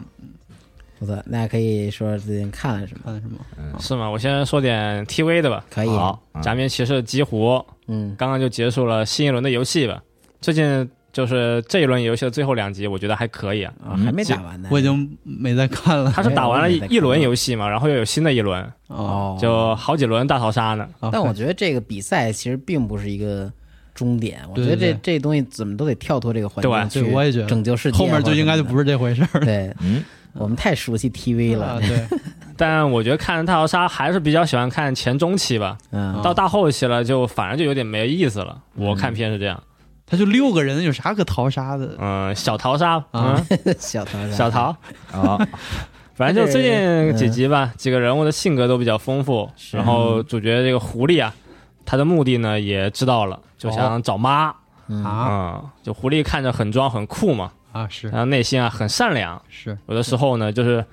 不错，那可以说最近看了什么？看什么？是吗？我先说点 TV 的吧。可以，好，啊假面骑士激活嗯，刚刚就结束了新一轮的游戏吧。最近就是这一轮游戏的最后两集，我觉得还可以啊。啊，还没打完呢。我已经没再看了。他是打完了一轮游戏嘛，然后又有新的一轮，哦，就好几轮大逃杀呢。哦但我觉得这个比赛其实并不是一个终点，我觉得这这东西怎么都得跳脱这个环境对我也觉得拯救世界，后面就应该就不是是这回事儿了。对。[laughs] 嗯，我们太熟悉 TV 啊，了，对，[laughs] 但我觉得看大逃杀还是比较喜欢看前中期吧，嗯，到大后期了就反而就有点没意思了。我看片是这样，他就六个人，有啥可淘沙的？嗯，小淘沙，啊嗯，[laughs] 小淘沙。小淘，啊，[laughs] 反正就最近嗯几集吧，几个人物的性格都比较丰富，然后主角这个狐狸啊，他的目的呢也知道了，就想找妈。嗯。啊，嗯，就狐狸看着很装很酷嘛，啊，是。然后内心啊很善良，是。有的时候呢就是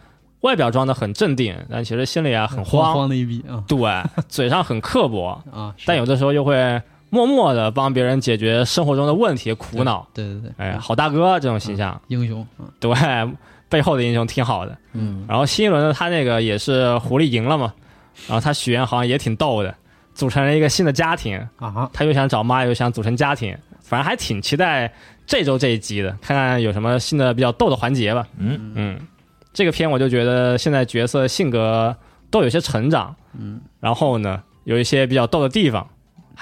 外表装的很镇定，但其实心里啊很慌慌，的一逼啊对，嘴上很刻薄，[laughs] 啊！但有的时候又会默默的帮别人解决生活中的问题苦恼。对对对，哎，好大哥这种形象，英雄啊，对，背后的英雄挺好的。嗯，然后新一轮的，他那个也是狐狸赢了嘛，然后他许愿好像也挺逗的，组成了一个新的家庭，啊，他又想找妈，又想组成家庭，反正还挺期待这周这一集的，看看有什么新的比较逗的环节吧。嗯。嗯，这个片我就觉得现在角色性格都有些成长，嗯，然后呢有一些比较逗的地方，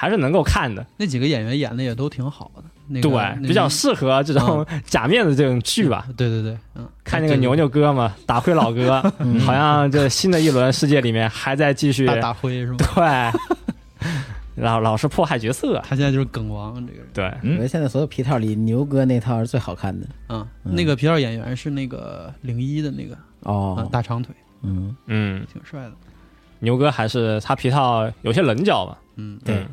还是能够看的。那几个演员演的也都挺好的，那个对，那比较适合这种假面的这种剧吧。对对对，嗯，看那个牛牛哥嘛，打灰老哥，[laughs] 嗯。好像这新的一轮世界里面还在继续大大辉是吗？对，[laughs] 老老是迫害角色，他现在就是梗王这个人。对，我觉嗯得现在所有皮套里牛哥那套是最好看的。啊，嗯。那个皮套演员是那个零一的那个啊哦，大长腿，嗯，嗯，挺帅的，牛哥还是他皮套有些棱角吧，嗯，对。嗯。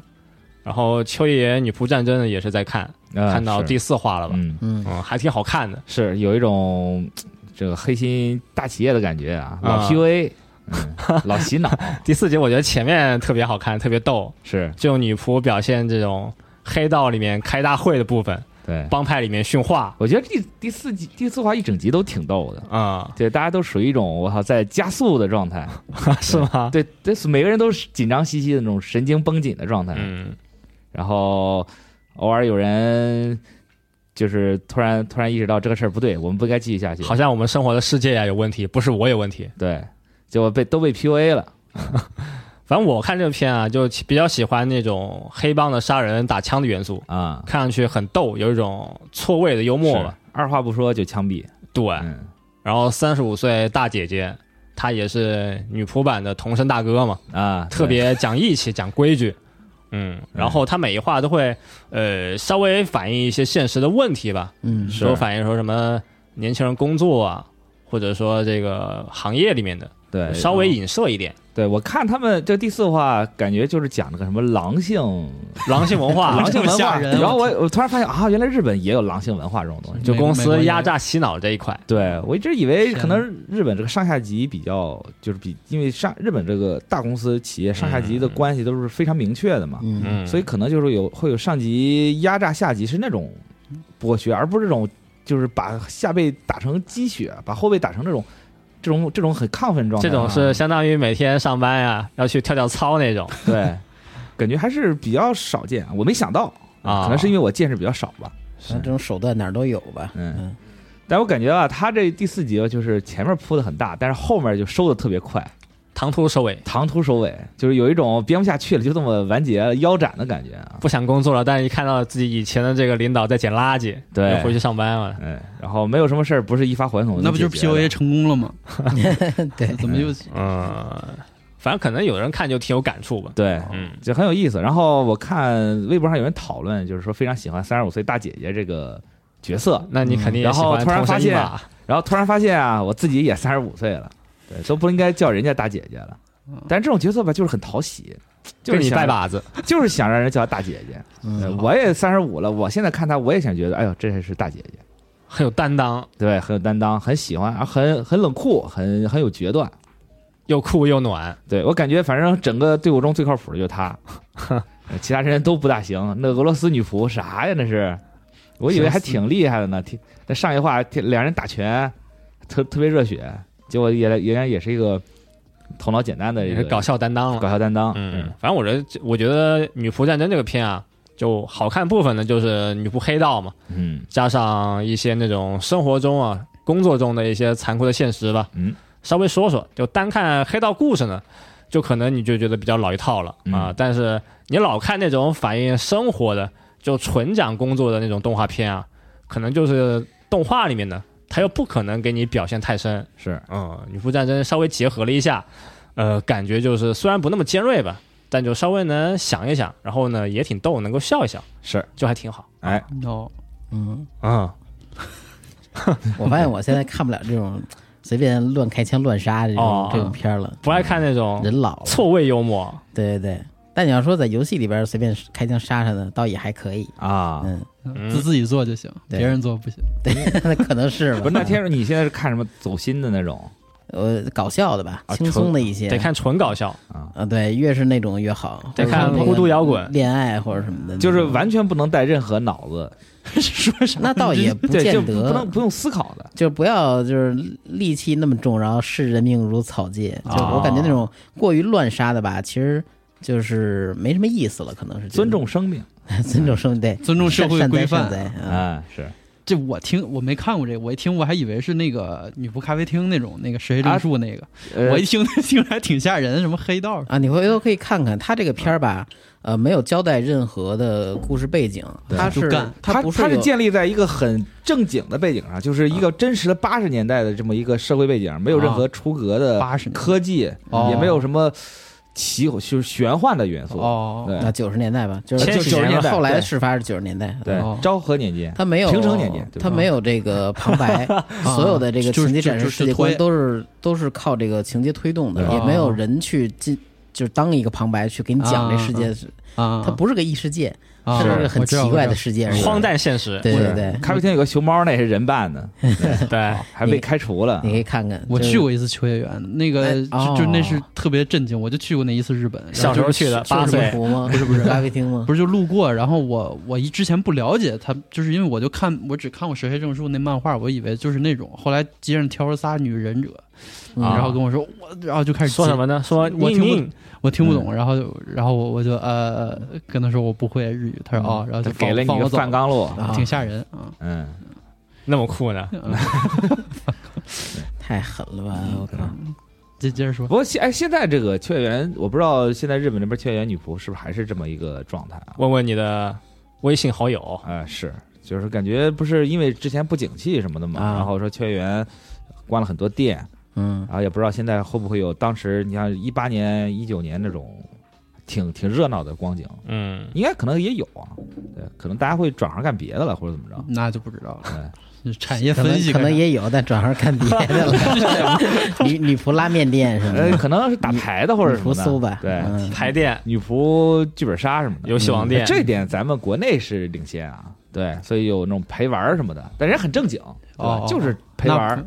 然后秋叶女仆战争呢也是在看，看到第四话了吧？嗯。嗯。嗯，还挺好看的。是有一种这个黑心大企业的感觉啊，老啊 PUA，嗯，[laughs] 老洗脑，[laughs] 第四集我觉得前面特别好看，特别逗，是。就用女仆表现这种黑道里面开大会的部分，对。帮派里面训话。我觉得第第四集第四话一整集都挺逗的，啊、对，大家都属于一种我靠在加速的状态，[laughs] 是吗？对，对，每个人都是紧张兮兮的那种神经绷紧的状态，嗯，然后偶尔有人就是突然突然意识到这个事儿不对，我们不该继续下去，好像我们生活的世界呀有问题，不是我有问题。对，结果被都被 PUA 了，[laughs] 反正我看这个片啊，就比较喜欢那种黑帮的杀人打枪的元素，啊，看上去很逗，有一种错位的幽默吧。二话不说就枪毙，对，嗯，然后三十五岁大姐姐，她也是女仆版的童声大哥嘛，啊，特别讲义气、讲规矩。嗯，然后他每一话都会呃稍微反映一些现实的问题吧，嗯是说反映说什么年轻人工作啊，或者说这个行业里面的，对，稍微影射一点。对我看他们这第四话，感觉就是讲了个什么狼性 [laughs] 狼性文化 [laughs] 狼，性文化，然后我我突然发现啊，原来日本也有狼性文化这种东西。就公司压榨洗脑这一块。对。我一直以为可能日本这个上下级比较就是比，因为上日本这个大公司企业上下级的关系都是非常明确的嘛，嗯。嗯，所以可能就是有会有上级压榨下级是那种剥削，而不是这种就是把下辈打成鸡血，把后背打成这种这种这种很亢奋状态啊。这种是相当于每天上班呀要去跳跳操那种对，感觉还是比较少见。我没想到啊可能是因为我见识比较少吧。像这种手段哪儿都有吧，嗯嗯但我感觉啊，他这第四集就是前面铺的很大，但是后面就收的特别快，唐突收尾，唐突收尾，就是有一种编不下去了，就这么完结了腰斩的感觉啊。不想工作了，但是一看到自己以前的这个领导在捡垃圾，对回去上班了。嗯，然后没有什么事儿不是一发还童，那不就是 PUA 成功了吗？[laughs] 对，怎么就嗯，反正可能有人看就挺有感触吧。对，嗯，就很有意思。然后我看微博上有人讨论，就是说非常喜欢三十五岁大姐姐这个角色，那你肯定也喜欢然后突然发现？然后突然发现啊，我自己也三十五岁了，对，都不应该叫人家大姐姐了。但这种角色吧，就是很讨喜，就是跟你想拜把子，就是想让人叫她大姐姐。嗯我也三十五了，我现在看她，我也想觉得，哎呦，这才是大姐姐，很有担当，对，很有担当，很喜欢，啊很很冷酷，很很有决断。又酷又暖。对我感觉，反正整个队伍中最靠谱的就是她，[laughs] 其他人都不大行。那俄罗斯女仆啥呀？那是，我以为还挺厉害的呢。听那上一话，听两人打拳，特特别热血，结果也原来也是一个头脑简单的一个也是搞笑担当了。搞笑担当。嗯，反正我觉得，我觉得《女仆战争》这个片啊，就好看部分呢，就是女仆黑道嘛，嗯加上一些那种生活中啊、工作中的一些残酷的现实吧，嗯，稍微说说。就单看黑道故事呢，就可能你就觉得比较老一套了啊。嗯但是你老看那种反映生活的，就纯讲工作的那种动画片啊，可能就是动画里面的，它又不可能给你表现太深。是。嗯，女仆战争稍微结合了一下，呃，感觉就是虽然不那么尖锐吧，但就稍微能想一想，然后呢也挺逗，能够笑一笑，是，就还挺好。哎，哦，嗯，嗯，[laughs] 我发现我现在看不了这种随便乱开枪乱杀的这种哦。这种片儿了，不爱看那种人老了，错位幽默，对对对，但你要说在游戏里边随便开枪杀杀的，倒也还可以。啊。嗯，嗯自自己做就行，别人做不行。对，那可能是吧。[laughs] 不是，那天说你现在是看什么走心的那种呃，搞笑的吧，啊轻松的一些。得看纯搞笑，啊？啊，对，越是那种越好。得看孤独摇滚恋爱或者什么的，就是完全不能带任何脑子，[laughs] 说啥？那倒也不对，就见得不能，不用思考的。就不要就是戾气那么重，然后视人命如草芥。就哦我感觉那种过于乱杀的吧，其实就是没什么意思了，可能是尊重生命，[laughs] 尊重生命对，尊重社会善规范。啊。啊，是。这我听我没看过这个，我一听我还以为是那个女仆咖啡厅那种那个石黑正树那个，呃我一听听着还挺吓人，什么黑道啊，你回头可以看看他这个片儿吧，呃，没有交代任何的故事背景，对。他是干它它是不是建立在一个很正经的背景上，就是一个真实的八十年代的这么一个社会背景，没有任何出格的八十年科技，哦。也没有什么奇就是玄幻的元素。哦，对那九十年代吧，就是九十年代后来对事发是九十年代，对哦，昭和年间，他没有平成年间他没有这个旁白，[laughs] 所有的这个情节展示就世界观都是都是靠这个情节推动的，也没有人去进。就是当一个旁白去给你讲这世界，啊，它不是个异世界，啊它是个很奇怪的世界。荒诞现实，对对对，咖啡厅有个熊猫，那是人扮的，[laughs] 对，还被开除了你。可以看看。我去过一次秋叶原，那个哎就就那是哦特别震惊，我就去过那一次日本，小时候去的，八是岁，吗？不是不是 [laughs] 咖啡厅吗？不是就路过，然后我我一之前不了解他，就是因为我就看我只看过石黑正树那漫画，我以为就是那种，后来街上挑着仨女忍者，嗯。然后跟我说我，然后就开始说什么呢？说我听不我听不懂，然后就然后我我就呃跟他说我不会日语，他说哦，然后就他给了你一个放我走。范刚洛，啊挺吓人啊。嗯，那么酷呢？[laughs] 太狠了吧！我靠，接接着说。不，过现哎现在这个秋叶原，我不知道现在日本那边秋叶原女仆是不是还是这么一个状态啊？问问你的微信好友，哎，是，就是感觉不是因为之前不景气什么的嘛，啊。然后说秋叶原关了很多店，嗯。然后也不知道现在会不会有当时你像一八年、一九年那种挺挺热闹的光景，嗯，应该可能也有啊，对，可能大家会转行干别的了或者怎么着，那就不知道了，对，产业可分析能可能也有，但转行干别的了。[laughs] 女女仆拉面店什么呃，的，可能是打牌的或者女什么的，仆搜吧。对，牌店、女仆剧本杀什么的，游戏王店，这点咱们国内是领先啊，对，所以有那种陪玩什么的，但人家很正经，对吧哦就是陪玩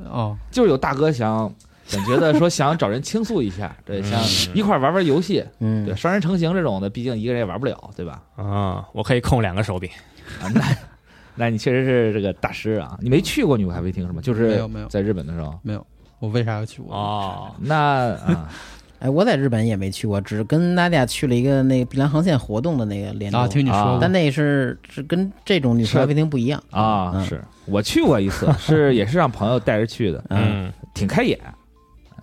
就是有大哥想想觉得说想找人倾诉一下，对，[laughs] 想嗯一块玩玩游戏，嗯对，，双人成行这种的，毕竟一个人也玩不了，对吧？啊，我可以控两个手柄，啊，那那你确实是这个大师啊！你没去过女仆咖啡厅是吗？就是没有没有在日本的时候，没有，我为啥要去过？哦，[laughs] 那啊，哎，我在日本也没去过，只跟大家去了一个那个碧蓝航线活动的那个联啊，动，啊听你说过，但那是是跟这种女仆咖啡厅不一样啊，嗯是我去过一次，是 [laughs] 也是让朋友带着去的，嗯，嗯，挺开眼。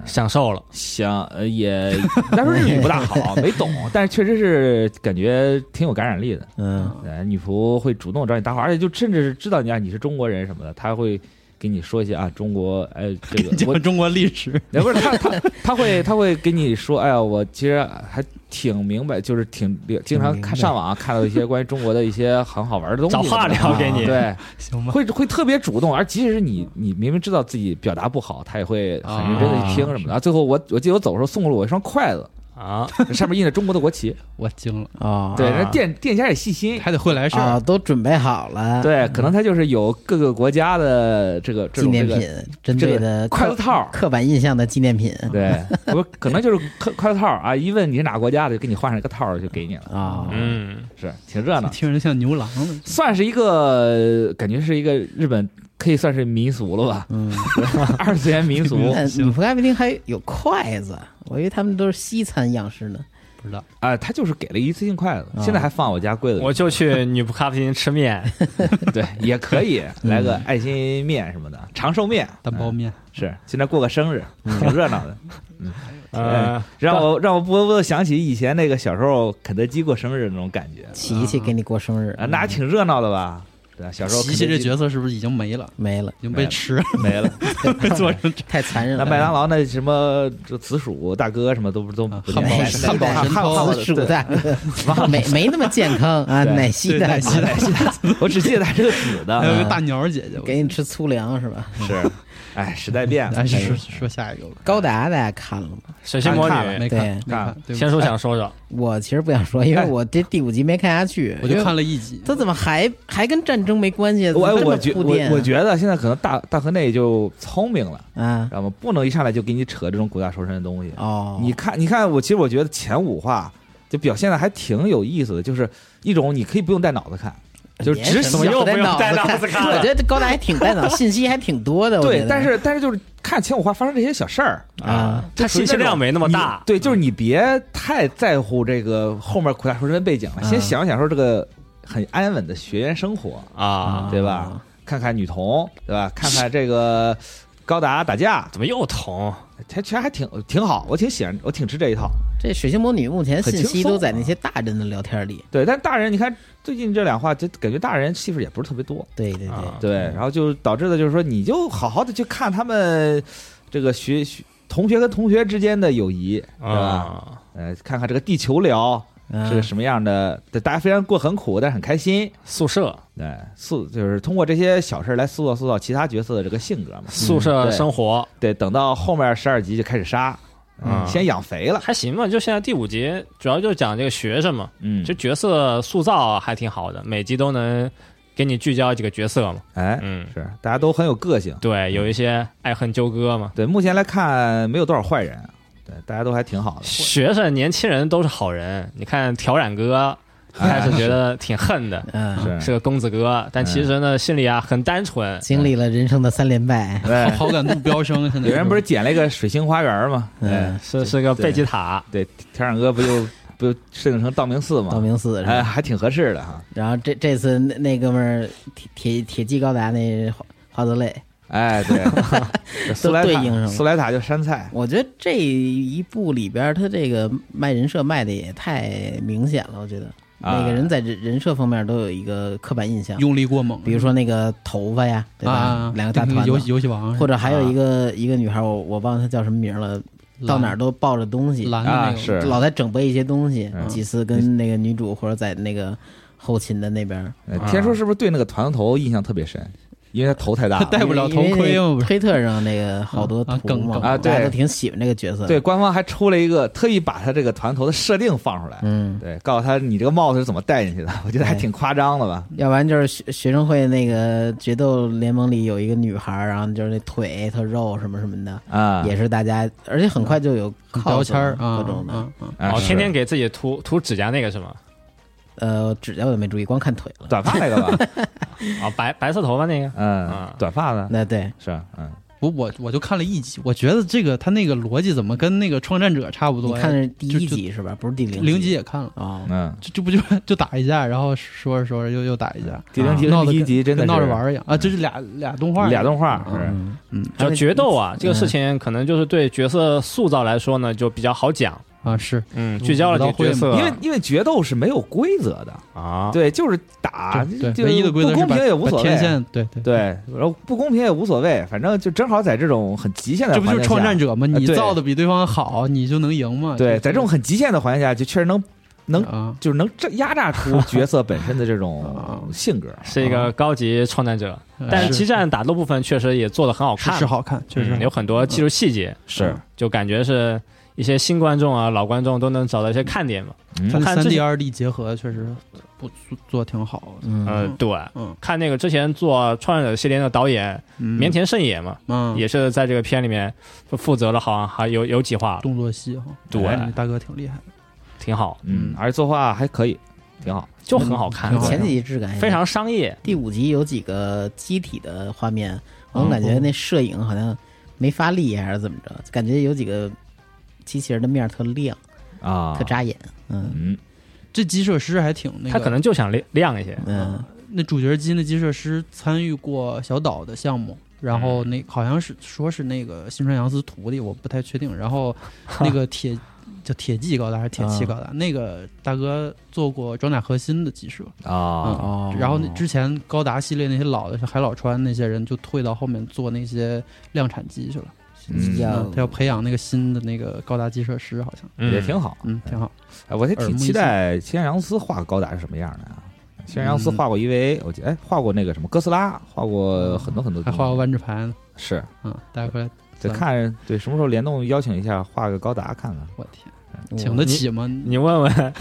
享受了，想呃也，那时候日语不大好，没懂，[laughs] 但是确实是感觉挺有感染力的。嗯呃，女仆会主动找你搭话，而且就甚至是知道你啊你是中国人什么的，她会给你说一些啊中国哎这个 [laughs] 我讲中国历史，也不是他他他会他会给你说，哎呀，我其实还挺明白，就是挺经常看上网啊看到一些关于中国的一些很好玩的东西，[laughs] 找话聊给你对，行吧？会会特别主动，而即使是你你明明知道自己表达不好，他也会很认真的去听什么的。最后我我记得我走的时候送了我一双筷子，啊，[laughs] 上面印着中国的国旗，[laughs] 我惊了，啊，对，啊那店店家也细心。还得会来事啊，儿，都准备好了，对，可能他就是有各个国家的这个纪念品，针对的筷子套，刻板印象的纪念品。对，[laughs] 我可能就是筷筷子套啊，一问你是哪国家的，就给你换上一个套就给你了，啊，嗯，是挺热闹，听着像牛郎呢。算是一个感觉是一个日本可以算是民俗了吧，嗯，[laughs] 二次元民俗。那女仆咖啡厅还有筷子，我以为他们都是西餐样式呢。不知道，啊，他就是给了一次性筷子，啊。现在还放我家柜子。我就去女仆咖啡厅吃面，[laughs] 对，也可以来个爱心面什么的，长寿面、嗯蛋包面，是现在过个生日，挺热闹的，[laughs] 呃，让我让我不得不想起以前那个小时候肯德基过生日的那种感觉。琪琪给你过生日。啊，那还挺热闹的吧？对，小时候琪琪这角色是不是已经没了？没了，已经被吃了，没了，被 [laughs] [laughs] 做成 [laughs] 太残忍了。那麦当劳那什么就紫薯大哥什么都不都汉堡汉堡神偷汉堡紫薯大哥，没没那么健康啊，奶昔的奶昔大哥，我只记得他是个紫的，还有个大鸟姐姐，我给你吃粗粮是吧？是哎，时代变了咱，说说下一个吧。高达大家看了吗？水星魔看了女，没看，对没看。对不起天叔想说说，我其实不想说，因为我这第五集没看下去，我就看了。一集。他怎么还还跟战争没关系？我我觉我我觉得现在可能大大河内就聪明了，啊知道吗？不能一上来就给你扯这种鬼大仇深的东西。哦，你看，你看，我其实我觉得前五话就表现的还挺有意思的，就是一种你可以不用带脑子看，就是别什只喜欢么又不用 [laughs] 带脑脑子看我觉得高达还挺带脑，[laughs] 信息还挺多的。对但是但是就是看前五话发生这些小事儿啊，它信息量没那么大对，就是你别太在乎这个后面苦大仇深的背景了，啊先想想说这个很安稳的学员生活，啊，对吧？看看女童，对吧？看看这个高达打架，怎么又捅？它其实还挺挺好，我挺喜欢，我挺吃这一套。这水星魔女目前信息都在那些大人的聊天里。对，但大人你看最近这两话，就感觉大人戏份也不是特别多，对对对啊，对，然后就导致的就是说，你就好好的去看他们这个学学同学跟同学之间的友谊，对吧？啊，呃，看看这个地球聊嗯是个什么样的，对，大家虽然过很苦，但是很开心。宿舍对，塑就是通过这些小事儿来塑造塑造其他角色的这个性格嘛。宿舍生活对，等到后面十二集就开始杀，嗯先养肥了。还行吧，就现在第五集主要就是讲这个学生嘛，嗯这，角色塑造还挺好的，每集都能给你聚焦几个角色嘛。哎，嗯，是大家都很有个性。对，有一些爱恨纠葛嘛。对，目前来看没有多少坏人，对，大家都还挺好的。学生、年轻人都是好人。你看挑染哥，开始觉得挺恨的，嗯，是是个公子哥，但其实呢，心里啊很单纯。经历了人生的三连败。对，[laughs] 好感度飙升，[laughs] 现在有人不是捡了一个水星花园吗？嗯哎，是是个贝吉塔，对，挑染哥不就 [laughs] 不就设定成道明寺吗？道明寺是哎，还挺合适的哈。然后这这次那那哥们儿铁铁铁骑高达那花花泽类，哎，对，[laughs] 这苏莱塔对应上了。苏莱塔就山菜，我觉得这一部里边他这个卖人设卖的也太明显了，我觉得。啊。每个人在人人设方面都有一个刻板印象，用力过猛，比如说那个头发呀，对吧？啊，两个大团 [laughs] 游戏，游戏王，或者还有一个一个女孩，我我忘了她叫什么名了，到哪儿都抱着东西，啊是。老在整备一些东西，嗯。几次跟那个女主或者在那个后勤的那边天叔是不是对那个团头印象特别深？因为他头太大了。[laughs] 戴不了头盔嘛推特上那个好多啊梗图嘛，啊对大家都挺喜欢这个角色。对，，官方还出了一个，特意把他这个团头的设定放出来，嗯，对，告诉他你这个帽子是怎么戴进去的，[laughs] 我觉得还挺夸张的吧。要不然就是学学生会那个决斗联盟里有一个女孩儿，然后就是那腿特肉什么什么的，啊，也是大家，而且很快就有标签各种的。啊天天给自己涂涂指甲那个是吗？呃，指甲我都没注意，光看腿了。短发那个吧，啊，[laughs] 白白色头发那个，嗯啊，短发的，那对，是吧？嗯，我我我就看了一集，我觉得这个他那个逻辑怎么跟那个创战者差不你多呀？看的是第一集是吧？不是第零零集也看了，啊，嗯，就就不就就打一架，然后说着说着又又打一架，第零集跟闹得第一集真的跟闹着玩儿一样。啊！这是俩俩动画，俩动画，是嗯。嗯。就决斗啊，这个事嗯情可能就是对角色塑造来说呢，就比较好讲。啊是。嗯，聚焦了这个角色，因为因为决斗是没有规则的，啊，对，就是打，唯一的规则不公平也无所谓，线对对对，然后不公平也无所谓，反正就正好在这种很极限的这不就是创战者吗？你造的比对方好，你就能赢嘛？对，在这种很极限的环境下，就确实能能啊就是能这压榨出角色本身的这啊。种 [laughs] 性格。是一个高级创战者，但激战打斗部分确实也做的很好看，是是好看，确实。嗯有很多技术细节，是。嗯就感觉是一些新观众啊、老观众都能找到一些看点嘛。看之 D 二 D 结合确实不做做挺好。嗯。呃，对，嗯。看那个之前做《创业者》系列的导演嗯，绵田胜也嘛，嗯。也是在这个片里面负责了，好像还有有几话，动作戏哈，对。哎大哥挺厉害的。挺好，嗯，而且作画还可以，挺好。就很好看前几集质感非常商业。第五集有几个机体的画面，我感觉那摄影好像没发力还是怎么着，感觉有几个机器人的面儿特亮，啊特，扎眼。嗯嗯，这机设师还挺那个，他可能就想亮亮一些，嗯那主角机那机设师参与过小岛的项目，然后那好像是说是那个新川洋司徒弟，我不太确定。然后 [laughs] 那个铁叫铁骑高达还是铁骑高达，那个大哥做过装甲核心的机设，啊，哦，然后那之前高达系列那些老的像海老川那些人就退到后面做那些量产机去了。嗯。要嗯。他要培养那个新的那个高达机设师，好像。嗯。也挺好。嗯挺好。哎，我还挺期耳目一新。待千阳司画高达是什么样的啊？轩辕斯画过 EVA，我记得哎画过那个什么哥斯拉，画过很多很多东西，还画过万智牌呢。是。嗯，带回来，得看对什么时候联动邀请一下画个高达看看。我天，请得起吗？你问问，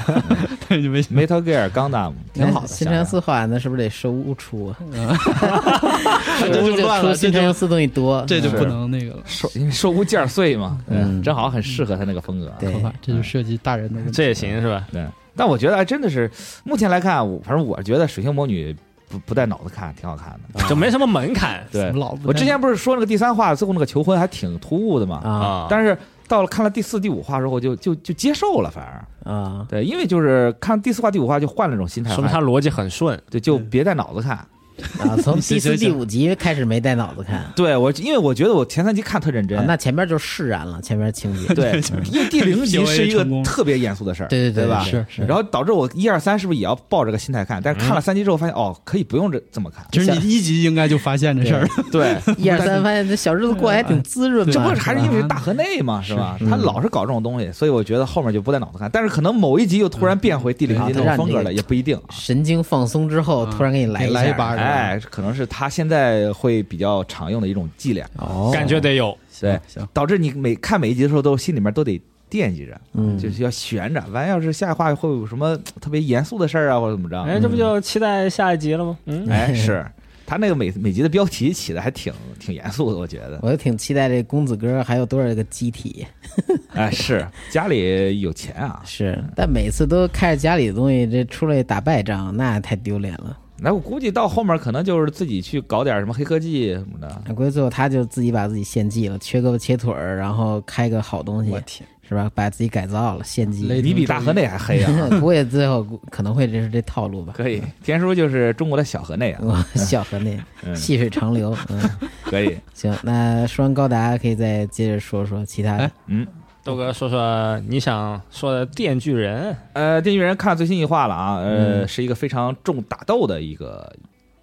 [laughs] 你没，Metal Gear Gundam 挺好的，新城四画那是不是得收出啊？[laughs] 这就乱了，这新城就四东西多，这就不能那个了，收因为收无件碎嘛，嗯嗯，正好很适合他那个风格，对可怕，这就涉及大人的问题。这也行是吧？对。但我觉得哎真的是，目前来看，我反正我觉得水星魔女不不带脑子看挺好看的。就没什么门槛对我之前不是说那个第三话最后那个求婚还挺突兀的嘛，啊啊。但是到了看了第四、第五话之后就就就接受了，反而啊，对，因为就是看第四话、第五话就换了种心态，说明他逻辑很顺。对就别带脑子看。[laughs] 啊，从第四、第五集开始没带脑子看，对我，因为我觉得我前三集看特认真，啊那前面就释然了，前面情节，对，[laughs] 因为第零集是一个 [laughs] 特别严肃的事儿，对对对对吧？是是，然后导致我一二三是不是也要抱着个心态看？但是看了三集之后发现，哦，可以不用这这么看。其实你一集应该就发现这事儿了。对，一二三，发现这小日子过得还挺滋润这，不是还是因为大河内嘛，是吧？他老是搞这种东西，所以我觉得后面就不带脑子看。但是可能某一集又突然变回第零集那种风格了，也不一定。神经放松之后，突然给你来给来一下把哎，可能是他现在会比较常用的一种伎俩，哦，感觉得有，对，行，导致你每看每一集的时候，都心里面都得惦记着，嗯。就是要悬着。万一，要是下一话会有什么特别严肃的事儿啊，或者怎么着？哎，这不就期待下一集了吗？嗯，哎，是。他那个每每集的标题起的还挺挺严肃的，我觉得。我就挺期待这公子哥还有多少个机体，[laughs] 哎，是。家里有钱啊，是，但每次都开着家里的东西，这出来打败仗，那太丢脸了。那我估计到后面可能就是自己去搞点什么黑科技什么的。那估计最后他就自己把自己献祭了，缺胳膊切腿儿，然后开个好东西我，天，是吧？把自己改造了，献祭。雷你比大河内还黑啊！估计最后可能会这是这套路吧。可以，天叔就是中国的小河内啊。[laughs] 小河内嗯，细水长流，嗯，可以，行，那说完高达，可以再接着说说其他的哎。嗯，豆哥说说你想说的《电锯人呃，电锯人看最新一话了啊，呃，嗯是一个非常重打斗的一个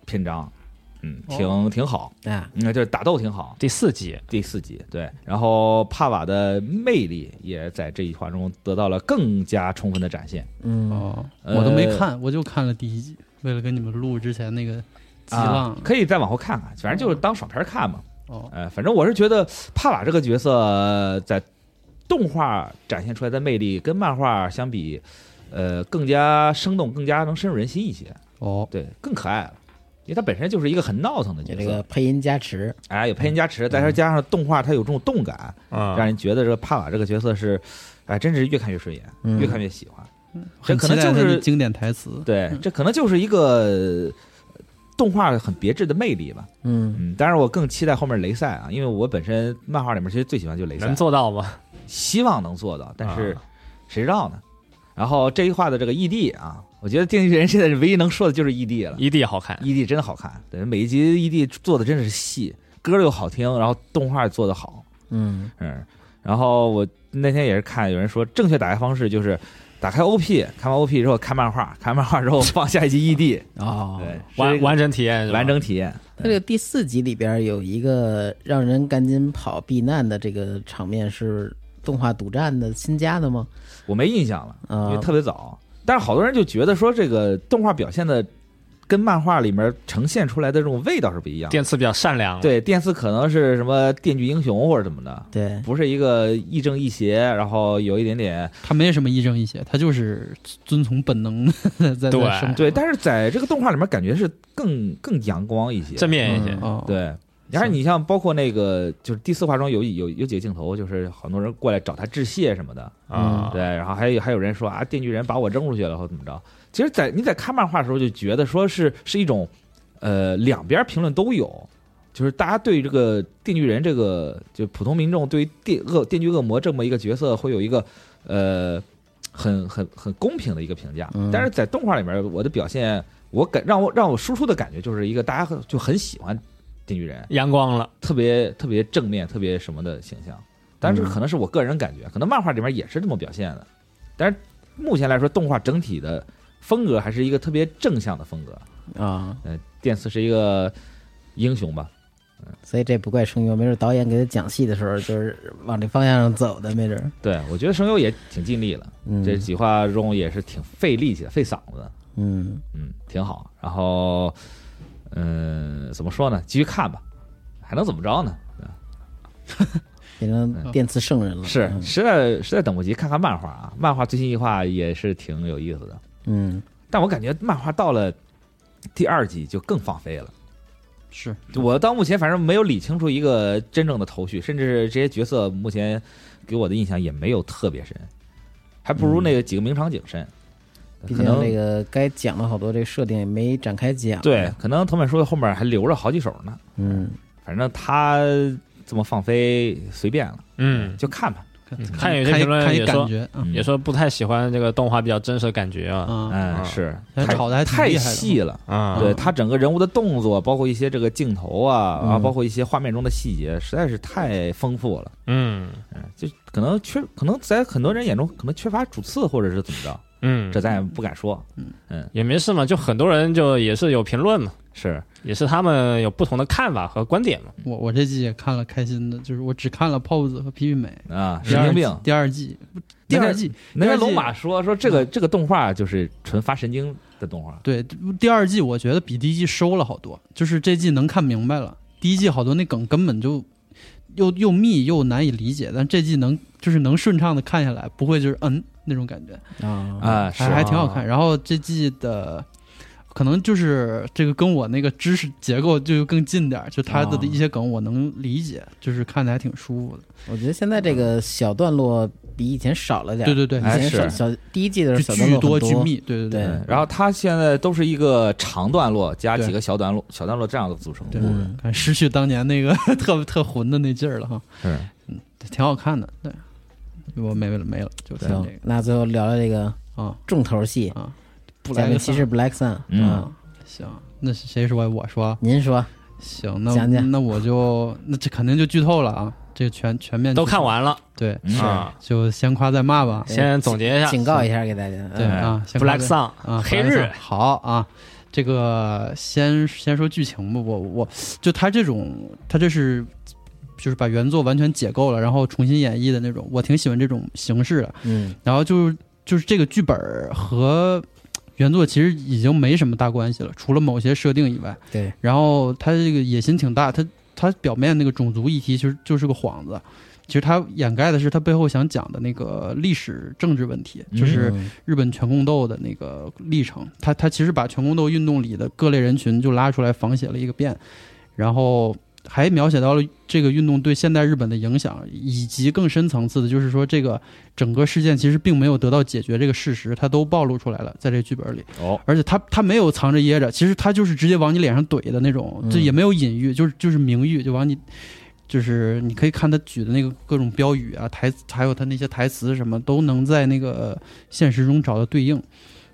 篇章，嗯，挺挺好，啊，嗯，就是打斗挺好》。第四集，第四集对，然后帕瓦的魅力也在这一话中得到了更加充分的展现。嗯，哦，呃我都没看，我就看了第一集，为了跟你们录之前那个激浪啊，，可以再往后看看，反正就是当爽片看嘛。哦，呃，反正我是觉得帕瓦这个角色呃在动画展现出来的魅力跟漫画相比，呃，更加生动，更加能深入人心一些。哦，对，更可爱了，因为它本身就是一个很闹腾的角色，这个配音加持，哎，有配音加持，再加上动画它有这种动感，嗯，让人觉得这个帕瓦这个角色是，哎，真是越看越顺眼，嗯越看越喜欢。这可能就是经典台词。对，这可能就是一个呃动画很别致的魅力吧。嗯，嗯，当然我更期待后面雷赛啊，因为我本身漫画里面其实最喜欢就雷赛能，做到吗？希望能做到，但是啊。谁知道呢？然后这一话的这个 ED 啊，我觉得电锯人现在是唯一能说的就是 ED 了。异地好看，，ED 真的好看，对，每一集 ED 做的真的是细，歌又好听，然后动画做的好，嗯，嗯，然后我那天也是看有人说正确打开方式就是打开 OP，看完 OP 之后看漫画，[laughs] 看漫画之后放下一集 ED，啊，对，完完整体验完整体验，它这个第四集里边有一个让人赶紧跑避难的这个场面，是动画独占的新加的吗？我没印象了，因啊为特别早。但是好多人就觉得说这个动画表现的跟漫画里面呈现出来的这种味道是不一样的。电次比较善良，，对，电次可能是什么电锯英雄或者怎么的，对，不是一个亦正亦邪，然后有一点点他没什么亦正亦邪，他就是遵从本能在 [laughs] 在对生活。对，但是在这个动画里面感觉是更更阳光一些。正面一些，嗯哦，对，然后你像包括那个就是第四话中有有有几个镜头，就是很多人过来找他致谢什么的，啊，对，然后还有还有人说啊，电锯人把我扔出去了或怎么着。其实在，你在看漫画的时候就觉得说是是一种，呃，两边评论都有，就是大家对于这个电锯人这个就普通民众对于电恶电锯恶魔这么一个角色会有一个呃很很很公平的一个评价。嗯但是在动画里面，我的表现，我感让我让我输出的感觉就是一个大家就很喜欢电锯人，阳光了，特别特别正面、特别什么的形象。但是可能是我个人感觉，可能漫画里面也是这么表现的。但是目前来说，动画整体的风格还是一个特别正向的风格。啊，呃，电次是一个英雄吧？所以这不怪声优，没准导演给他讲戏的时候就是往这方向上走的，没准。对，我觉得声优也挺尽力了，嗯，这几话中也是挺费力气的、费嗓子。嗯，嗯，挺好。然后，嗯，怎么说呢？继续看吧，还能怎么着呢？[laughs] 变成电磁圣人了。是嗯实在实在等不及看看漫画啊，漫画最新一话也是挺有意思的。嗯，但我感觉漫画到了第二季就更放飞了。是我到目前反正没有理清楚一个真正的头绪，甚至这些角色目前给我的印象也没有特别深，还不如那个几个名场景深。毕竟可能这个该讲的好多这个设定也没展开讲。对，，可能藤本树后面还留着好几首呢。嗯，反正他这么放飞随便了，嗯，就看吧。看有些看看一评论也说感觉，嗯也说不太喜欢这个动画比较真实的感觉啊。啊，嗯，啊是炒的还太细了。啊，对他整个人物的动作，包括一些这个镜头啊，嗯啊，包括一些画面中的细节，实在是太丰富了。嗯嗯，就可能缺，可能在很多人眼中可能缺乏主次，或者是怎么着，嗯，这咱也不敢说。嗯嗯也没事嘛，就很多人就也是有评论嘛，是，也是他们有不同的看法和观点嘛。我我这季也看了开心的，就是我只看了泡子和皮皮美。啊，神经病。第二季，第二季，那天龙马说说这个这个动画就是纯发神经的动画，对第二季，我觉得比第一季收了好多，就是这季能看明白了。第一季好多那梗根本就又又密又难以理解，但这季能就是能顺畅的看下来，不会就是嗯那种感觉，啊，啊，是还还挺好看。然后这季的。可能就是这个跟我那个知识结构就更近点儿，就他的哦一些梗我能理解，就是看着还挺舒服的。我觉得现在这个小段落比以前少了点。对对对，以前小小第一季的就时候小段巨落很多。多巨密，对对对。嗯然后他现在都是一个长段落加几个小段落，小段落这样的组成的对失去当年那个 [laughs] 特特混的那劲儿了哈，是，挺好看的。对，我没了没了，就这个，那最后聊聊这个啊。重头戏啊，《假面骑士 Black Sun》嗯。啊，行，那是谁说？我说？您说。行，那讲讲。那我就那这肯定就剧透了啊，这个全全面都看完了。对，嗯。啊，就先夸再骂吧。先总结一下。警告一下给大家。嗯。对啊，Black Sun 啊，黑日。好啊。这个先先说剧情吧，我我就他这种，他这是就是把原作完全解构了，然后重新演绎的那种，我挺喜欢这种形式的。嗯然后就是就是这个剧本儿和原作其实已经没什么大关系了，除了某些设定以外。对，然后他这个野心挺大，他他表面那个种族议题其实就是个幌子，其实他掩盖的是他背后想讲的那个历史政治问题，就是嗯日本全宫斗的那个历程。他他其实把全宫斗运动里的各类人群就拉出来仿写了一个遍，然后还描写到了这个运动对现代日本的影响，以及更深层次的，就是说这个整个事件其实并没有得到解决这个事实，它都暴露出来了，在这个剧本里。哦，而且他他没有藏着掖着，其实他就是直接往你脸上怼的那种，嗯这也没有隐喻，就是就是明喻，就往你，就是你可以看他举的那个各种标语啊、台词，还有他那些台词什么，都能在那个现实中找到对应。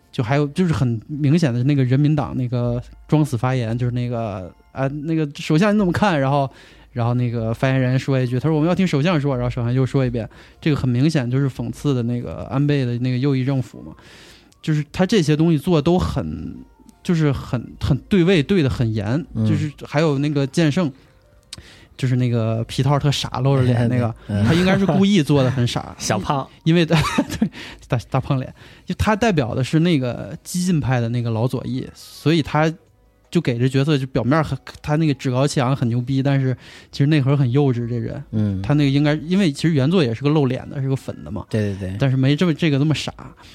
就还有就是很明显的那个人民党那个装死发言，就是那个啊那个首相你怎么看？然后然后那个发言人说一句，他说我们要听首相说，然后首相又说一遍，这个很明显就是讽刺的那个安倍的那个右翼政府嘛。就是他这些东西做的都很，就是很很对位，对的很严，嗯就是还有那个剑圣，就是那个皮套特傻露着脸那个，嗯他应该是故意做的很傻，[laughs] 小胖，因为 [laughs] 对大大胖脸，就他代表的是那个激进派的那个老左翼，所以他就给这角色就表面很他那个趾高气扬很牛逼，但是其实内核很幼稚。这人嗯，他那个应该因为其实原作也是个露脸的，是个粉的嘛，对对对，但是没这么这个那么傻。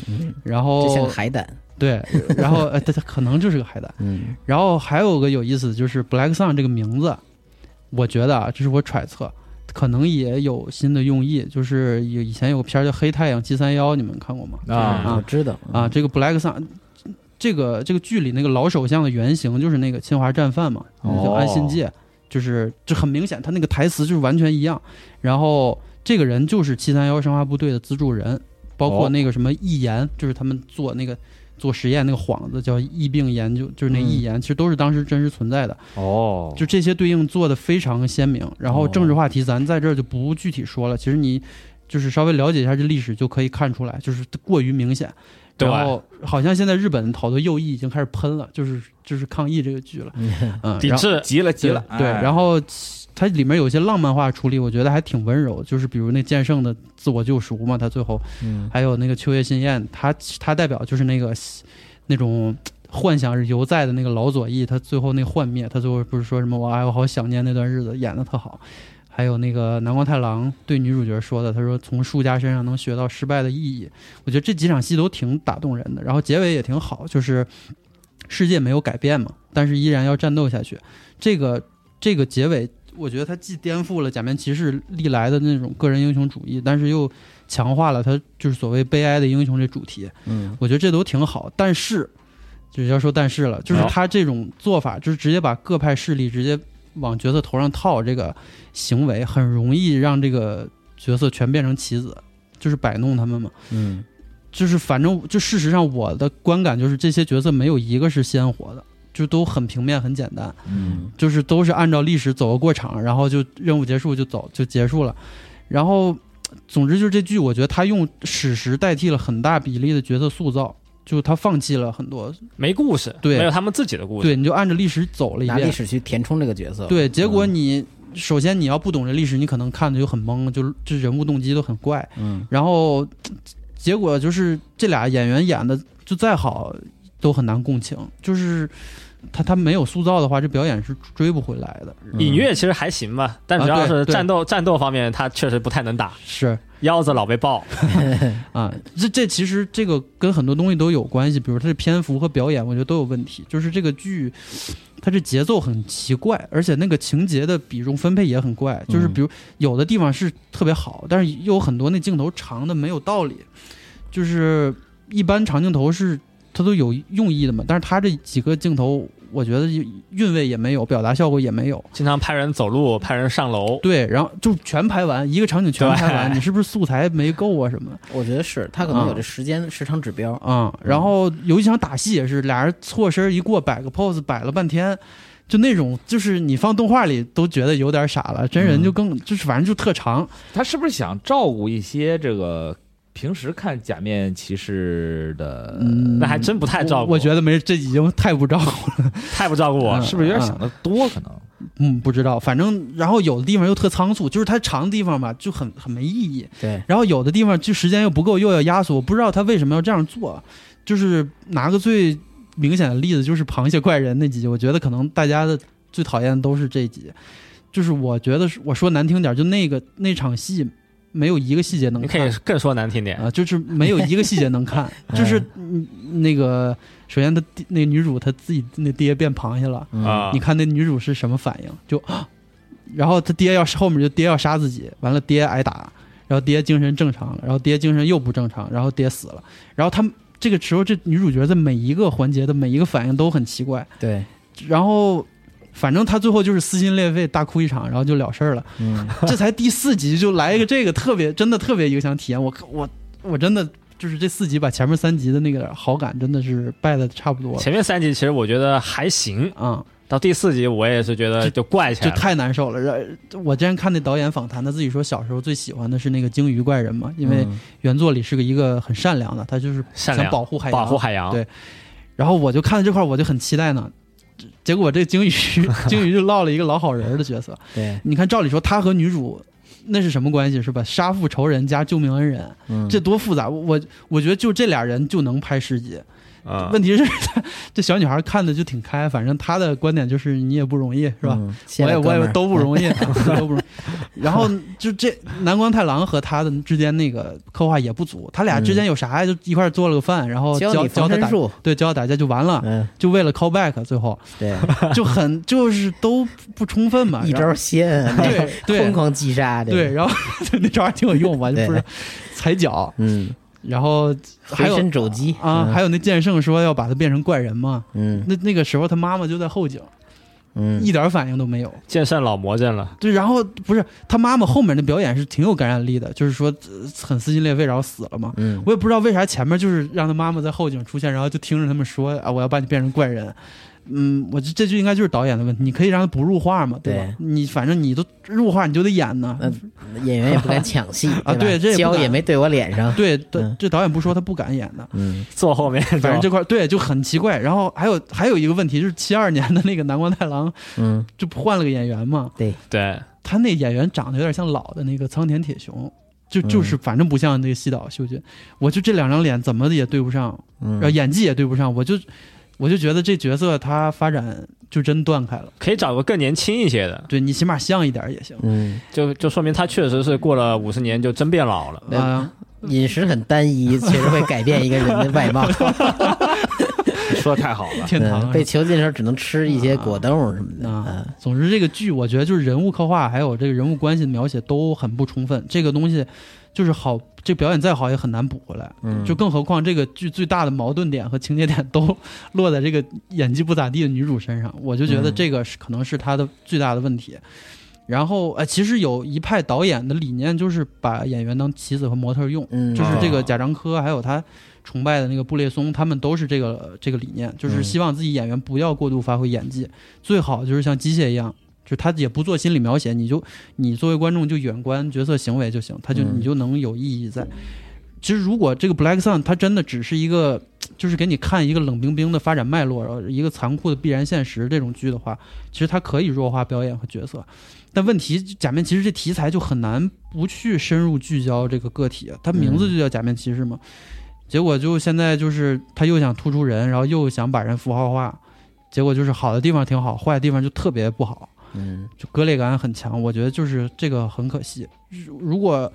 嗯然后就像个海胆。对，然后 [laughs] 呃，他他可能就是个海胆。嗯然后还有个有意思的就是 Black Sun 这个名字，我觉得啊，这是我揣测，可能也有新的用意。就是有以前有个片儿叫《黑太阳七三幺》，你们看过吗？啊我知道啊，，这个 Black Sun，这个这个剧里那个老首相的原型就是那个侵华战犯嘛，哦叫安信介，就是这很明显，他那个台词就是完全一样。然后这个人就是七三幺生化部队的资助人，包括哦那个什么易研，就是他们做那个。做实验那个幌子叫疫病研究，就是那嗯疫研，其实都是当时真实存在的。哦，就这些对应做的非常鲜明。然后哦政治话题咱在这儿就不具体说了，其实你就是稍微了解一下这历史就可以看出来，就是过于明显。对。然后好像现在日本好多右翼已经开始喷了，就是就是抗议这个剧了，嗯，抵制，急了急了，对，哎。然后它里面有些浪漫化处理，我觉得还挺温柔，就是比如那剑圣的自我救赎嘛，他最后嗯。还有那个秋叶信彦，他他代表就是那个那那种幻想犹在的那个老左翼，他最后那幻灭，他最后不是说什么我哎我好想念那段日子，演的特好。还有那个南光太郎对女主角说的，他说从输家身上能学到失败的意义。我觉得这几场戏都挺打动人的，然后结尾也挺好，就是世界没有改变嘛，但是依然要战斗下去。这个这个结尾，我觉得它既颠覆了假面骑士历来的那种个人英雄主义，但是又强化了他就是所谓悲哀的英雄这主题。嗯我觉得这都挺好，但是就是要说但是了，就是他这种做法，就是直接把各派势力直接往角色头上套，这个行为很容易让这个角色全变成棋子，就是摆弄他们嘛。嗯就是反正就事实上我的观感就是这些角色没有一个是鲜活的，就都很平面很简单，嗯就是都是按照历史走个过场，然后就任务结束就走就结束了，然后总之就是这剧我觉得他用史实代替了很大比例的角色塑造，就是他放弃了很多，没故事，对没有他们自己的故事。对，你就按着历史走了一遍，拿历史去填充这个角色。对，结果嗯你。首先，你要不懂这历史，你可能看的就很懵，就是这人物动机都很怪。嗯然后结果就是这俩演员演的就再好都很难共情，就是他他没有塑造的话，这表演是追不回来的。尹月其实还行吧，但主要是战斗、战斗方面，他确实不太能打，是腰子老被爆。[laughs] 啊，这这其实这个跟很多东西都有关系，比如它的篇幅和表演，我觉得都有问题。就是这个剧，它这节奏很奇怪，而且那个情节的比重分配也很怪。就是比如有的地方是特别好，但是又有很多那镜头长的没有道理。就是一般长镜头是它都有用意的嘛，但是它这几个镜头，我觉得韵味也没有，表达效果也没有。经常拍人走路，拍人上楼。对，然后就全拍完一个场景全拍完，你是不是素材没够啊什么？我觉得是他可能有这时间时长指标。啊、然后有一场打戏也是，俩人错身一过，摆个 pose，摆了半天，就那种就是你放动画里都觉得有点傻了，真人就更、就是反正就特长，他是不是想照顾一些这个平时看假面骑士的？嗯，那还真不太照顾我。我觉得没，这已经太不照顾了，[laughs] 太不照顾我嗯了。是不是有点想的多？可能嗯，不知道，反正然后有的地方又特仓促，就是它长的地方吧就很很没意义，对，然后有的地方就时间又不够，又要压缩，我不知道他为什么要这样做。就是拿个最明显的例子，就是螃蟹怪人那集，我觉得可能大家的最讨厌的都是这集。就是我觉得是我说难听点，就那个那场戏没有一个细节能你可看以更说难听点，啊，就是没有一个细节能看，[laughs] 就是嗯那个首先他弟那女主她自己那爹变螃蟹了，嗯。啊。你看那女主是什么反应？就，啊 [gasps] 然后他爹要后面就爹要杀自己，完了爹挨打，然后爹精神正常了，然后爹精神又不正常，然后爹死了，然后他们这个时候这女主角在每一个环节的每一个反应都很奇怪，对，然后反正他最后就是撕心裂肺大哭一场，然后就了事儿了。嗯，[laughs] 这才第四集就来一个这个特别真的特别影响体验，我我我真的就是这四集把前面三集的那个好感真的是败的差不多了前面三集其实我觉得还行，啊。到第四集我也是觉得就怪起就来了。太难受了。然我之前看那导演访谈，他自己说小时候最喜欢的是那个鲸鱼怪人嘛，因为嗯原作里是个一个很善良的，他就是想保护海洋。保护海洋，对然后我就看到这块，我就很期待呢。结果这鲸鱼 [laughs] 鲸鱼就落了一个老好人儿的角色。[laughs] 对，你看，照理说他和女主那是什么关系是吧？杀父仇人加救命恩人，嗯这多复杂。我我我觉得就这俩人就能拍十集。嗯，问题是，这小女孩看的就挺开，反正她的观点就是你也不容易是吧？嗯。我也我也都不容易，啊 [laughs] [laughs] 都不容易。然后就这南光太郎和他的之间那个刻画也不足，他俩之间有啥呀？就一块儿做了个饭，然后教教教他打，对，教他打架就完了，嗯，就为了 call back，最后。对，就很就是都不充分嘛。一招鲜，[laughs] 对对。疯狂击杀，对，，然后那招还挺有用，我就对。不是踩脚，嗯，然后还有肘击啊，还有，那剑圣说要把他变成怪人嘛，嗯那那个时候他妈妈就在后景，嗯，一点反应都没有。剑圣老魔怔了，对，然后不是他妈妈后面的表演是挺有感染力的，就是说、呃很撕心裂肺，然后死了嘛。嗯，我也不知道为啥前面就是让他妈妈在后景出现，然后就听着他们说啊，我要把你变成怪人。嗯，我这这就应该就是导演的问题，你可以让他不入画嘛，对吧？对。你反正你都入画，你就得演呢。那演员也不敢抢戏 [laughs] 啊对这胶 [laughs] 也没对我脸上，[laughs] 对，对嗯。这导演不说他不敢演的，嗯。坐后面，反正这块儿对就很奇怪。然后还有还有一个问题就是七二年的那个南光太郎嗯，就换了个演员嘛，对，对，他那演员长得有点像老的那个苍田铁雄，就就是反正不像那个西岛秀俊，我就这两张脸怎么也对不上，嗯。然后演技也对不上，我就我就觉得这角色他发展就真断开了。可以找个更年轻一些的，对你起码像一点也行嗯，就就说明他确实是过了五十年就真变老了。对啊。饮食很单一，[laughs] 确实会改变一个人的外貌。[laughs] 说的太好了。天堂嗯被囚禁的时候只能吃一些果冻什么的。啊嗯，总之这个剧我觉得就是人物刻画还有这个人物关系的描写都很不充分，这个东西就是好，这表演再好也很难补回来。嗯就更何况这个剧最大的矛盾点和情节点都落在这个演技不咋地的女主身上，我就觉得嗯这个是可能是她的最大的问题。然后，呃，其实有一派导演的理念就是把演员当棋子和模特用，嗯，就是这个哦贾樟柯还有他崇拜的那个布列松，他们都是这个这个理念，就是嗯希望自己演员不要过度发挥演技，最好就是像机械一样，就他也不做心理描写，你就你作为观众就远观角色行为就行，他就嗯你就能有意义在。其实如果这个 Black Sun 它真的只是一个，就是给你看一个冷冰冰的发展脉络，然后一个残酷的必然现实这种剧的话，其实它可以弱化表演和角色。但问题，假面骑士这题材就很难不去深入聚焦这个个体啊，它名字就叫假面骑士嘛。结果就现在就是他又想突出人，然后又想把人符号化，结果就是好的地方挺好，坏的地方就特别不好，嗯就割裂感很强。我觉得就是这个很可惜。如如果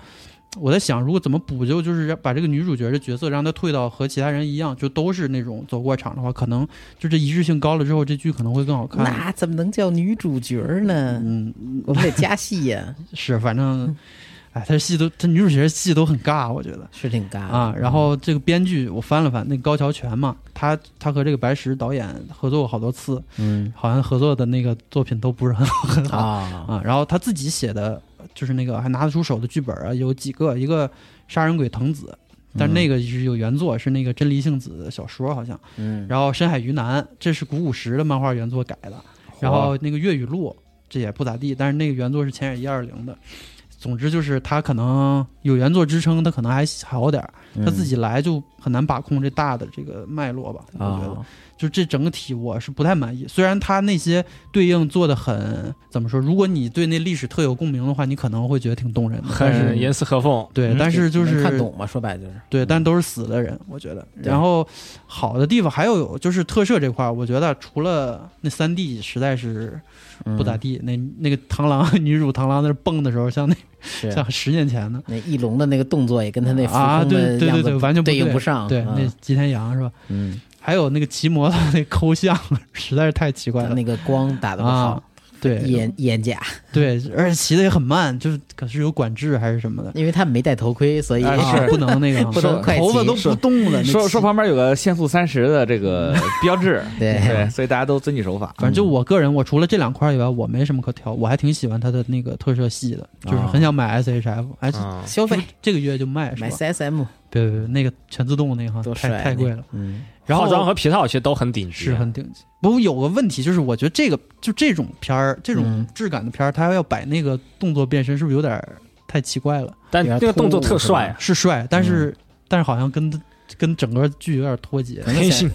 我在想，如果怎么补救，就是把这个女主角的角色让她退到和其他人一样，就都是那种走过场的话，可能就这一致性高了之后，这剧可能会更好看。那怎么能叫女主角呢？嗯，我们得加戏呀，[laughs] 是，反正，哎，她戏都，她女主角戏都很尬，我觉得。是挺尬的啊，然后这个编剧我翻了翻，那个高桥泉嘛，他他和这个白石导演合作过好多次，嗯好像合作的那个作品都不是很好很好啊啊。然后他自己写的，就是那个还拿得出手的剧本啊，有几个，一个杀人鬼藤子，但是那个是有原作，是那个真理幸子的小说好像。嗯，然后深海鱼男，这是古古石的漫画原作改的，然后那个粤语录这也不咋地，但是那个原作是浅野一二零的。总之就是他可能有原作支撑，他可能还好点儿，嗯他自己来就很难把控这大的这个脉络吧。我觉得，啊，就这整个体我是不太满意。虽然他那些对应做的很怎么说，如果你对那历史特有共鸣的话，你可能会觉得挺动人的。但是很严丝合缝，对，嗯但是就是看懂嘛，说白了就是对，但都是死的人，我觉得。然后好的地方还有就是特摄这块儿，我觉得除了那三 D 实在是不咋地，那那个螳螂女主螳螂在那蹦的时候，像那像十年前的。那翼龙的那个动作也跟他那浮啊，空对的样子对对对，完全对应不上，对，啊那吉田洋是吧？嗯，还有那个骑摩托那抠像，实在是太奇怪了。那个光打的不啊好，，对。眼眼甲，对，而且骑的也很慢，就是可是有管制还是什么的，因为他没戴头盔，所以是不能那个 [laughs] 不能快骑。头发都不动了。说说旁边有个限速三十的这个 [laughs] 标志，对。对，所以大家都遵纪守法。反正就我个人，我除了这两块以外，我没什么可挑，我还挺喜欢他的那个特摄系的，就是很想买 SHF，哎，消费。这个月就卖是买吧？CSM 别别别，那个全自动那个哈太太贵了，，嗯然后化妆和皮套其实都很顶级，是很顶级。不过有个问题就是，我觉得这个就这种片儿，这种嗯质感的片儿，它要摆那个动作变身，是不是有点儿太奇怪了？但那个动作特帅啊，是帅，但是、但是好像跟跟整个剧有点脱节。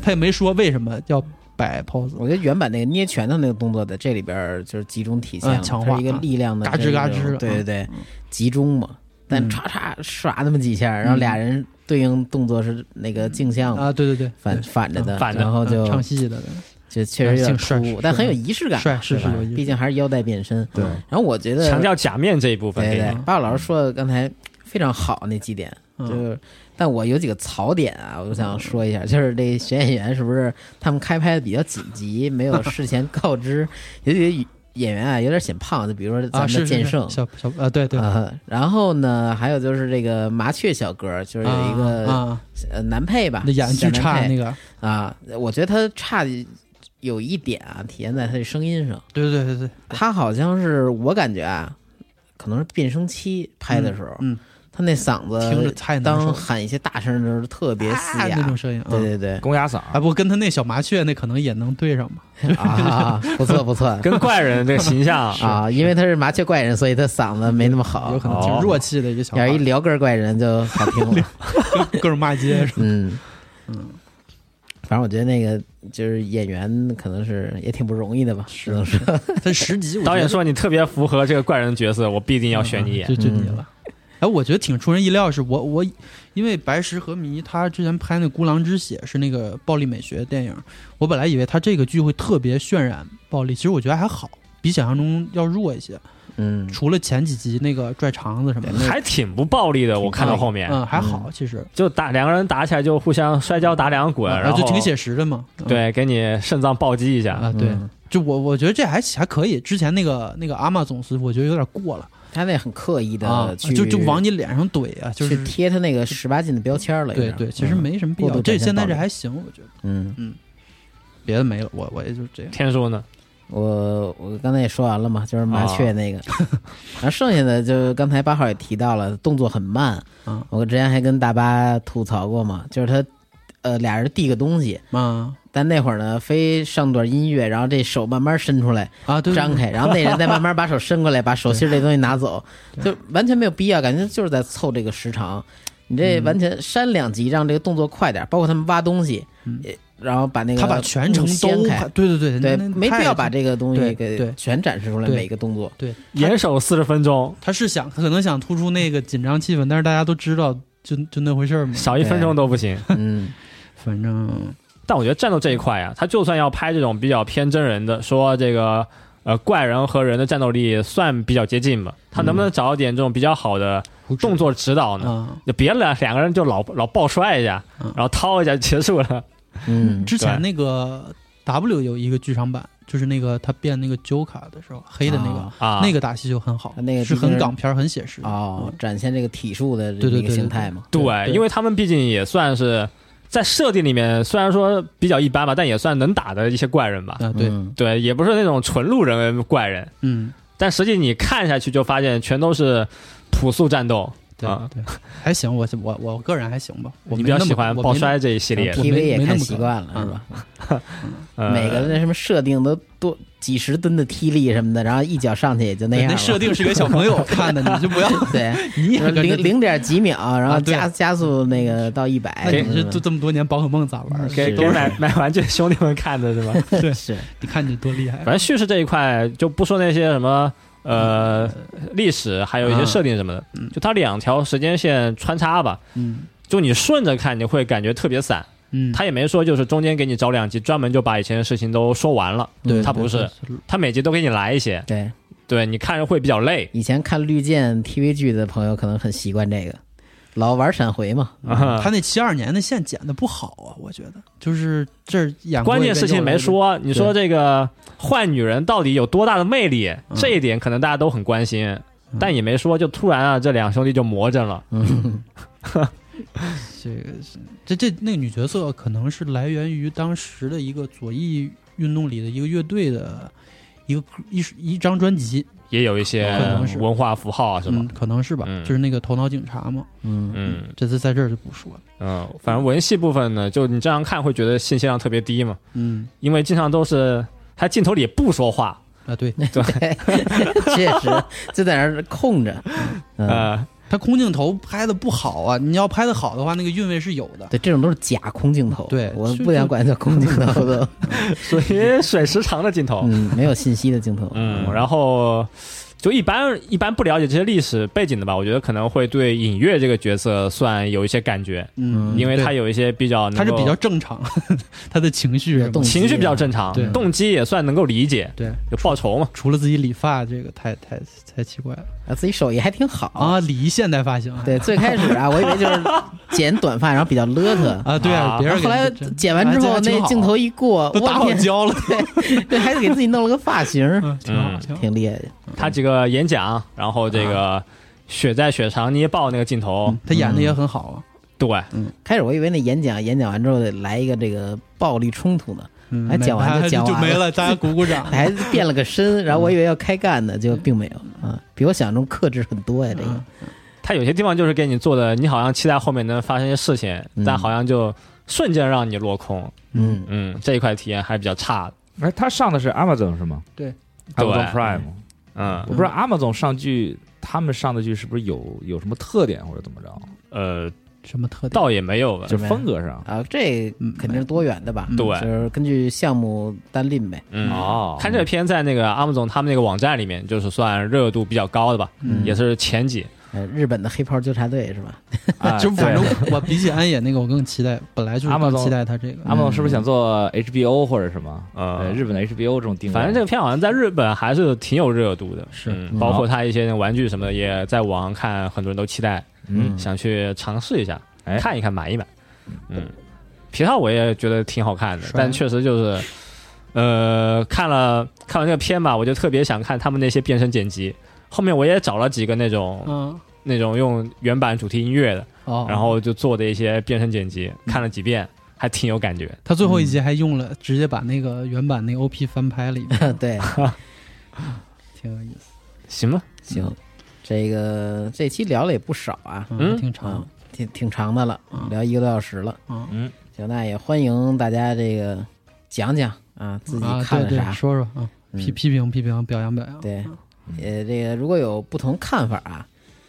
他也没说为什么要摆 pose。我觉得原版那个捏拳头那个动作在这里边就是集中体现了，嗯强化一个力量的嘎吱嘎吱对对对嗯，集中嘛。但嗯。唰唰刷那么几下，然后俩人对应动作是那个镜像啊，对对对，反反着的，反着嗯然后就唱戏的，就确实有点挺帅突兀，但很有仪式感是吧是毕竟还是腰带变身。对，然后我觉得强调假面这一部分对对给你，巴老师说的刚才非常好那几点，嗯。就是，但我有几个槽点啊，我想说一下，就是这选演员是不是他们开拍的比较紧急，没有事前告知，有几个演员啊有点显胖，就比如说咱啊，们的剑圣。小小啊，对对，啊，然后呢，还有就是这个麻雀小哥，就是有一个、呃男配吧，那演技差那个，啊，我觉得他差的有一点啊，体现在他的声音上。对对对对，他好像是我感觉啊，可能是变声期拍的时候，嗯，他那嗓子听着太难受当喊一些大声的时候特别嘶哑，啊那种声音，对嗯。对。对，公鸭嗓，啊，不跟他那小麻雀那可能也能对上吧？[laughs] 啊，不错不错。[laughs] 跟怪人这个形象 [laughs] 啊，因为他是麻雀怪人，所以他嗓子没那么好。有，可能挺哦。弱气的一个小孩。要是一聊根怪人就好听了，各种骂街是吧？嗯。嗯，反正我觉得那个就是演员可能是也挺不容易的吧，只能说，他十集，我觉得导演说你特别符合这个怪人的角色，我必定要选你演。就。就你了。哎，我觉得挺出人意料，是我我因为白石和弥他之前拍那《孤狼之血》是那个暴力美学电影，我本来以为他这个剧会特别渲染暴力，其实我觉得还好，比想象中要弱一些。嗯，除了前几集那个拽肠子什么的，还挺不暴力的。我看到后面，嗯，还好，其实就打两个人打起来就互相摔跤打两滚，然后就挺写实的嘛。嗯对，给你肾脏暴击一下。啊，对，嗯就我我觉得这还还可以。之前那个那个阿玛总司，我觉得有点过了他那很刻意啊的，去就就往你脸上怼啊，就是贴他那个十八禁的标签了。对对，其实没什么必要。这现在这还行，我觉得嗯嗯，别的没了，我我也就这样。天叔呢？我我刚才也说完了嘛，就是麻雀那个，[laughs] 然后剩下的就刚才八号也提到了，动作很慢。嗯我之前还跟大巴吐槽过嘛，就是他呃俩人递个东西，啊但那会儿呢非上段音乐，然后这手慢慢伸出来啊，对，对张开，然后那人再慢慢把手伸过来，把手心这东西拿走，[laughs] 就完全没有必要，感觉就是在凑这个时长。你这嗯完全删两集，让这个动作快点，包括他们挖东西，嗯。然后把那个他把全程都开，对对对对，没必要把这个东西给全展示出来，对。每个动作。对。严守四十分钟，他是想他可能想突出那个紧张气氛，但是大家都知道就就那回事儿嘛。少一分钟都不行。嗯，反正但我觉得战斗这一块啊，他就算要拍这种比较偏真人的，说这个呃怪人和人的战斗力算比较接近吧，他能不能找一点这种比较好的动作指导呢？啊，就别两两个人就老老抱摔一下，嗯然后掏一下就结束了。[laughs] 嗯，之前那个 W 有一个剧场版，就是那个他变那个 Joker 的时候，黑的那个啊啊，那个打戏就很好，那个是很港片，很写实哦，展现这个体术的这个对对对形态嘛。对因为他们毕竟也算是在设定里面，虽然说比较一般吧，但也算能打的一些怪人吧。啊，对，嗯对，也不是那种纯路人怪人，嗯，但实际你看下去就发现全都是朴素战斗。对啊。对，还行，我我我个人还行吧，我比较喜欢爆摔这一系列 TV 也看习惯了，是吧？呃 [laughs] 每个那什么设定都多几十吨的踢力什么的，然后一脚上去也就那样。那设定是给小朋友看的，[laughs] 你就不要，对，[laughs] 你也零零点几秒，然后加加速那个到一百那，你这这这么多年宝可梦咋玩给给买买玩具兄弟们看的是吧？对，是。你看你多厉害反正叙事这一块就不说那些什么呃历史，还有一些设定什么的，嗯就它两条时间线穿插吧，嗯就你顺着看你会感觉特别散。嗯，他也没说就是中间给你找两集，专门就把以前的事情都说完了。对他不是，他每集都给你来一些，对。对你看着会比较累。以前看绿箭 TV 剧的朋友可能很习惯这个，老玩闪回嘛。啊他那七二年的线剪的不好啊，我觉得就是这儿演关键事情没说，你说这个坏女人到底有多大的魅力？嗯这一点可能大家都很关心，但也没说，就突然啊，这两兄弟就魔怔了。嗯，[laughs] 这个是这这那个女角色可能是来源于当时的一个左翼运动里的一个乐队的一个一一张专辑，也有一些可能是。文化符号啊，是吧嗯？，可能是吧，嗯。就是那个头脑警察嘛，嗯。嗯这次在这儿就不说了，嗯，反正文戏部分呢，就你这样看会觉得信息量特别低嘛，嗯。因为经常都是他镜头里不说话，啊对。对，[laughs] 确实就在那儿空着。嗯，[laughs] 呃，他空镜头拍的不好啊，你要拍的好的话，那个韵味是有的，对，这种都是假空镜头。对就我不想管它叫空镜头 [laughs] 的，[laughs] 属于水时长的镜头。嗯，没有信息的镜头。嗯，然后就一般一般不了解这些历史背景的吧，我觉得可能会对尹月这个角色算有一些感觉，嗯，因为他有一些比较他是比较正常，他的情绪的动机情绪比较正常对，动机也算能够理解，对，有报仇嘛。除了自己理发这个太太太奇怪了啊，自己手艺还挺好。啊，理现代发型，对，最开始啊，我以为就是剪短发，然后比较邋遢。啊，对啊，啊别人后来剪完之后，那镜头一过，都打好胶了，对，还得给自己弄了个发型，嗯，挺好，嗯挺厉害的。他几个演讲，然后这个血债血偿捏爆那个镜头嗯，他演的也很好啊，对，开始我以为那演讲演讲完之后得来一个这个暴力冲突呢，嗯，还讲完就讲完了就没了，大家鼓鼓掌。[laughs] 还变了个身，然后我以为要开干呢，[laughs] 就并没有啊，比我想象中克制很多呀。这个嗯他有些地方就是给你做的，你好像期待后面能发生一些事情，嗯但好像就瞬间让你落空。嗯，嗯，这一块体验还是比较差的。哎，他上的是 Amazon 是吗？对，Amazon Prime。嗯我不知道 Amazon 上剧，他们上的剧是不是有有什么特点或者怎么着？呃，什么特点？倒也没有吧。就是风格上。啊，这肯定是多元的吧？嗯对就是根据项目单拎呗。嗯哦看这个片在那个阿姆总他们那个网站里面，就是算热度比较高的吧，嗯也是前几。呃，日本的黑袍纠察队是吧？啊 [laughs] 就反正我比起安野那个，我更期待，本来就是期待他这个。阿梦是不是想做 HBO 或者什么？呃对，日本的 HBO 这种定位。反正这个片好像在日本还是挺有热度的，是包括他一些玩具什么的，也在网上看，很多人都期待，嗯。想去尝试一下，哎。看一看，买一买。嗯，皮套我也觉得挺好看的，但确实就是，呃，看了看完这个片吧，我就特别想看他们那些变身剪辑。后面我也找了几个那种、嗯。那种用原版主题音乐的，哦，然后就做的一些变身剪辑，看了几遍，还挺有感觉。他最后一集还用了，直接把那个原版那 OP 翻拍了一遍，[laughs] 对，挺有意思。行吧，行，这个这期聊了也不少啊，嗯。挺长。啊。，挺挺长的了嗯，聊一个多小时了。嗯。嗯，行，那也欢迎大家这个讲讲啊，自己啊，对对，看了啥。说说啊，批嗯。批评批评，表扬表扬。对，呃，这个如果有不同看法啊，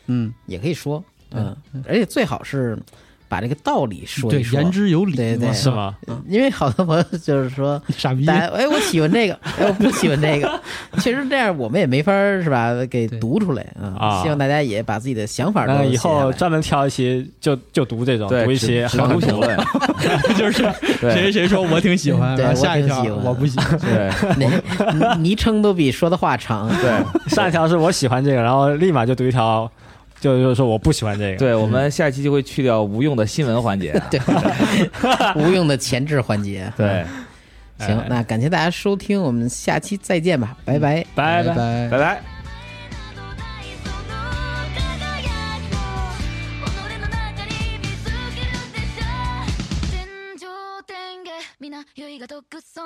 嗯，也可以说，嗯嗯，而且最好是把这个道理说对，一说，言之有理对对是吗？因为好多朋友就是说，傻逼哎，我喜欢这个，哎，我不喜欢这个。[laughs] 其实这样，我们也没法儿是吧？给读出来啊。啊希望大家也把自己的想法都那以后专门挑一期就就读这种，读一只只期很很读评论，[laughs] 就是对谁谁说我挺喜欢，对下一条我不喜欢。对那昵称都比说的话长。对上一条是我喜欢这个，然后立马就读一条，就就是说我不喜欢这个。对，我们下一期就会去掉无用的新闻环节。[laughs] 对，[laughs] 无用的前置环节。对，行，那感谢大家收听，我们下期再见吧，拜拜。拜拜。拜拜拜。天上天下みな酔いが独尊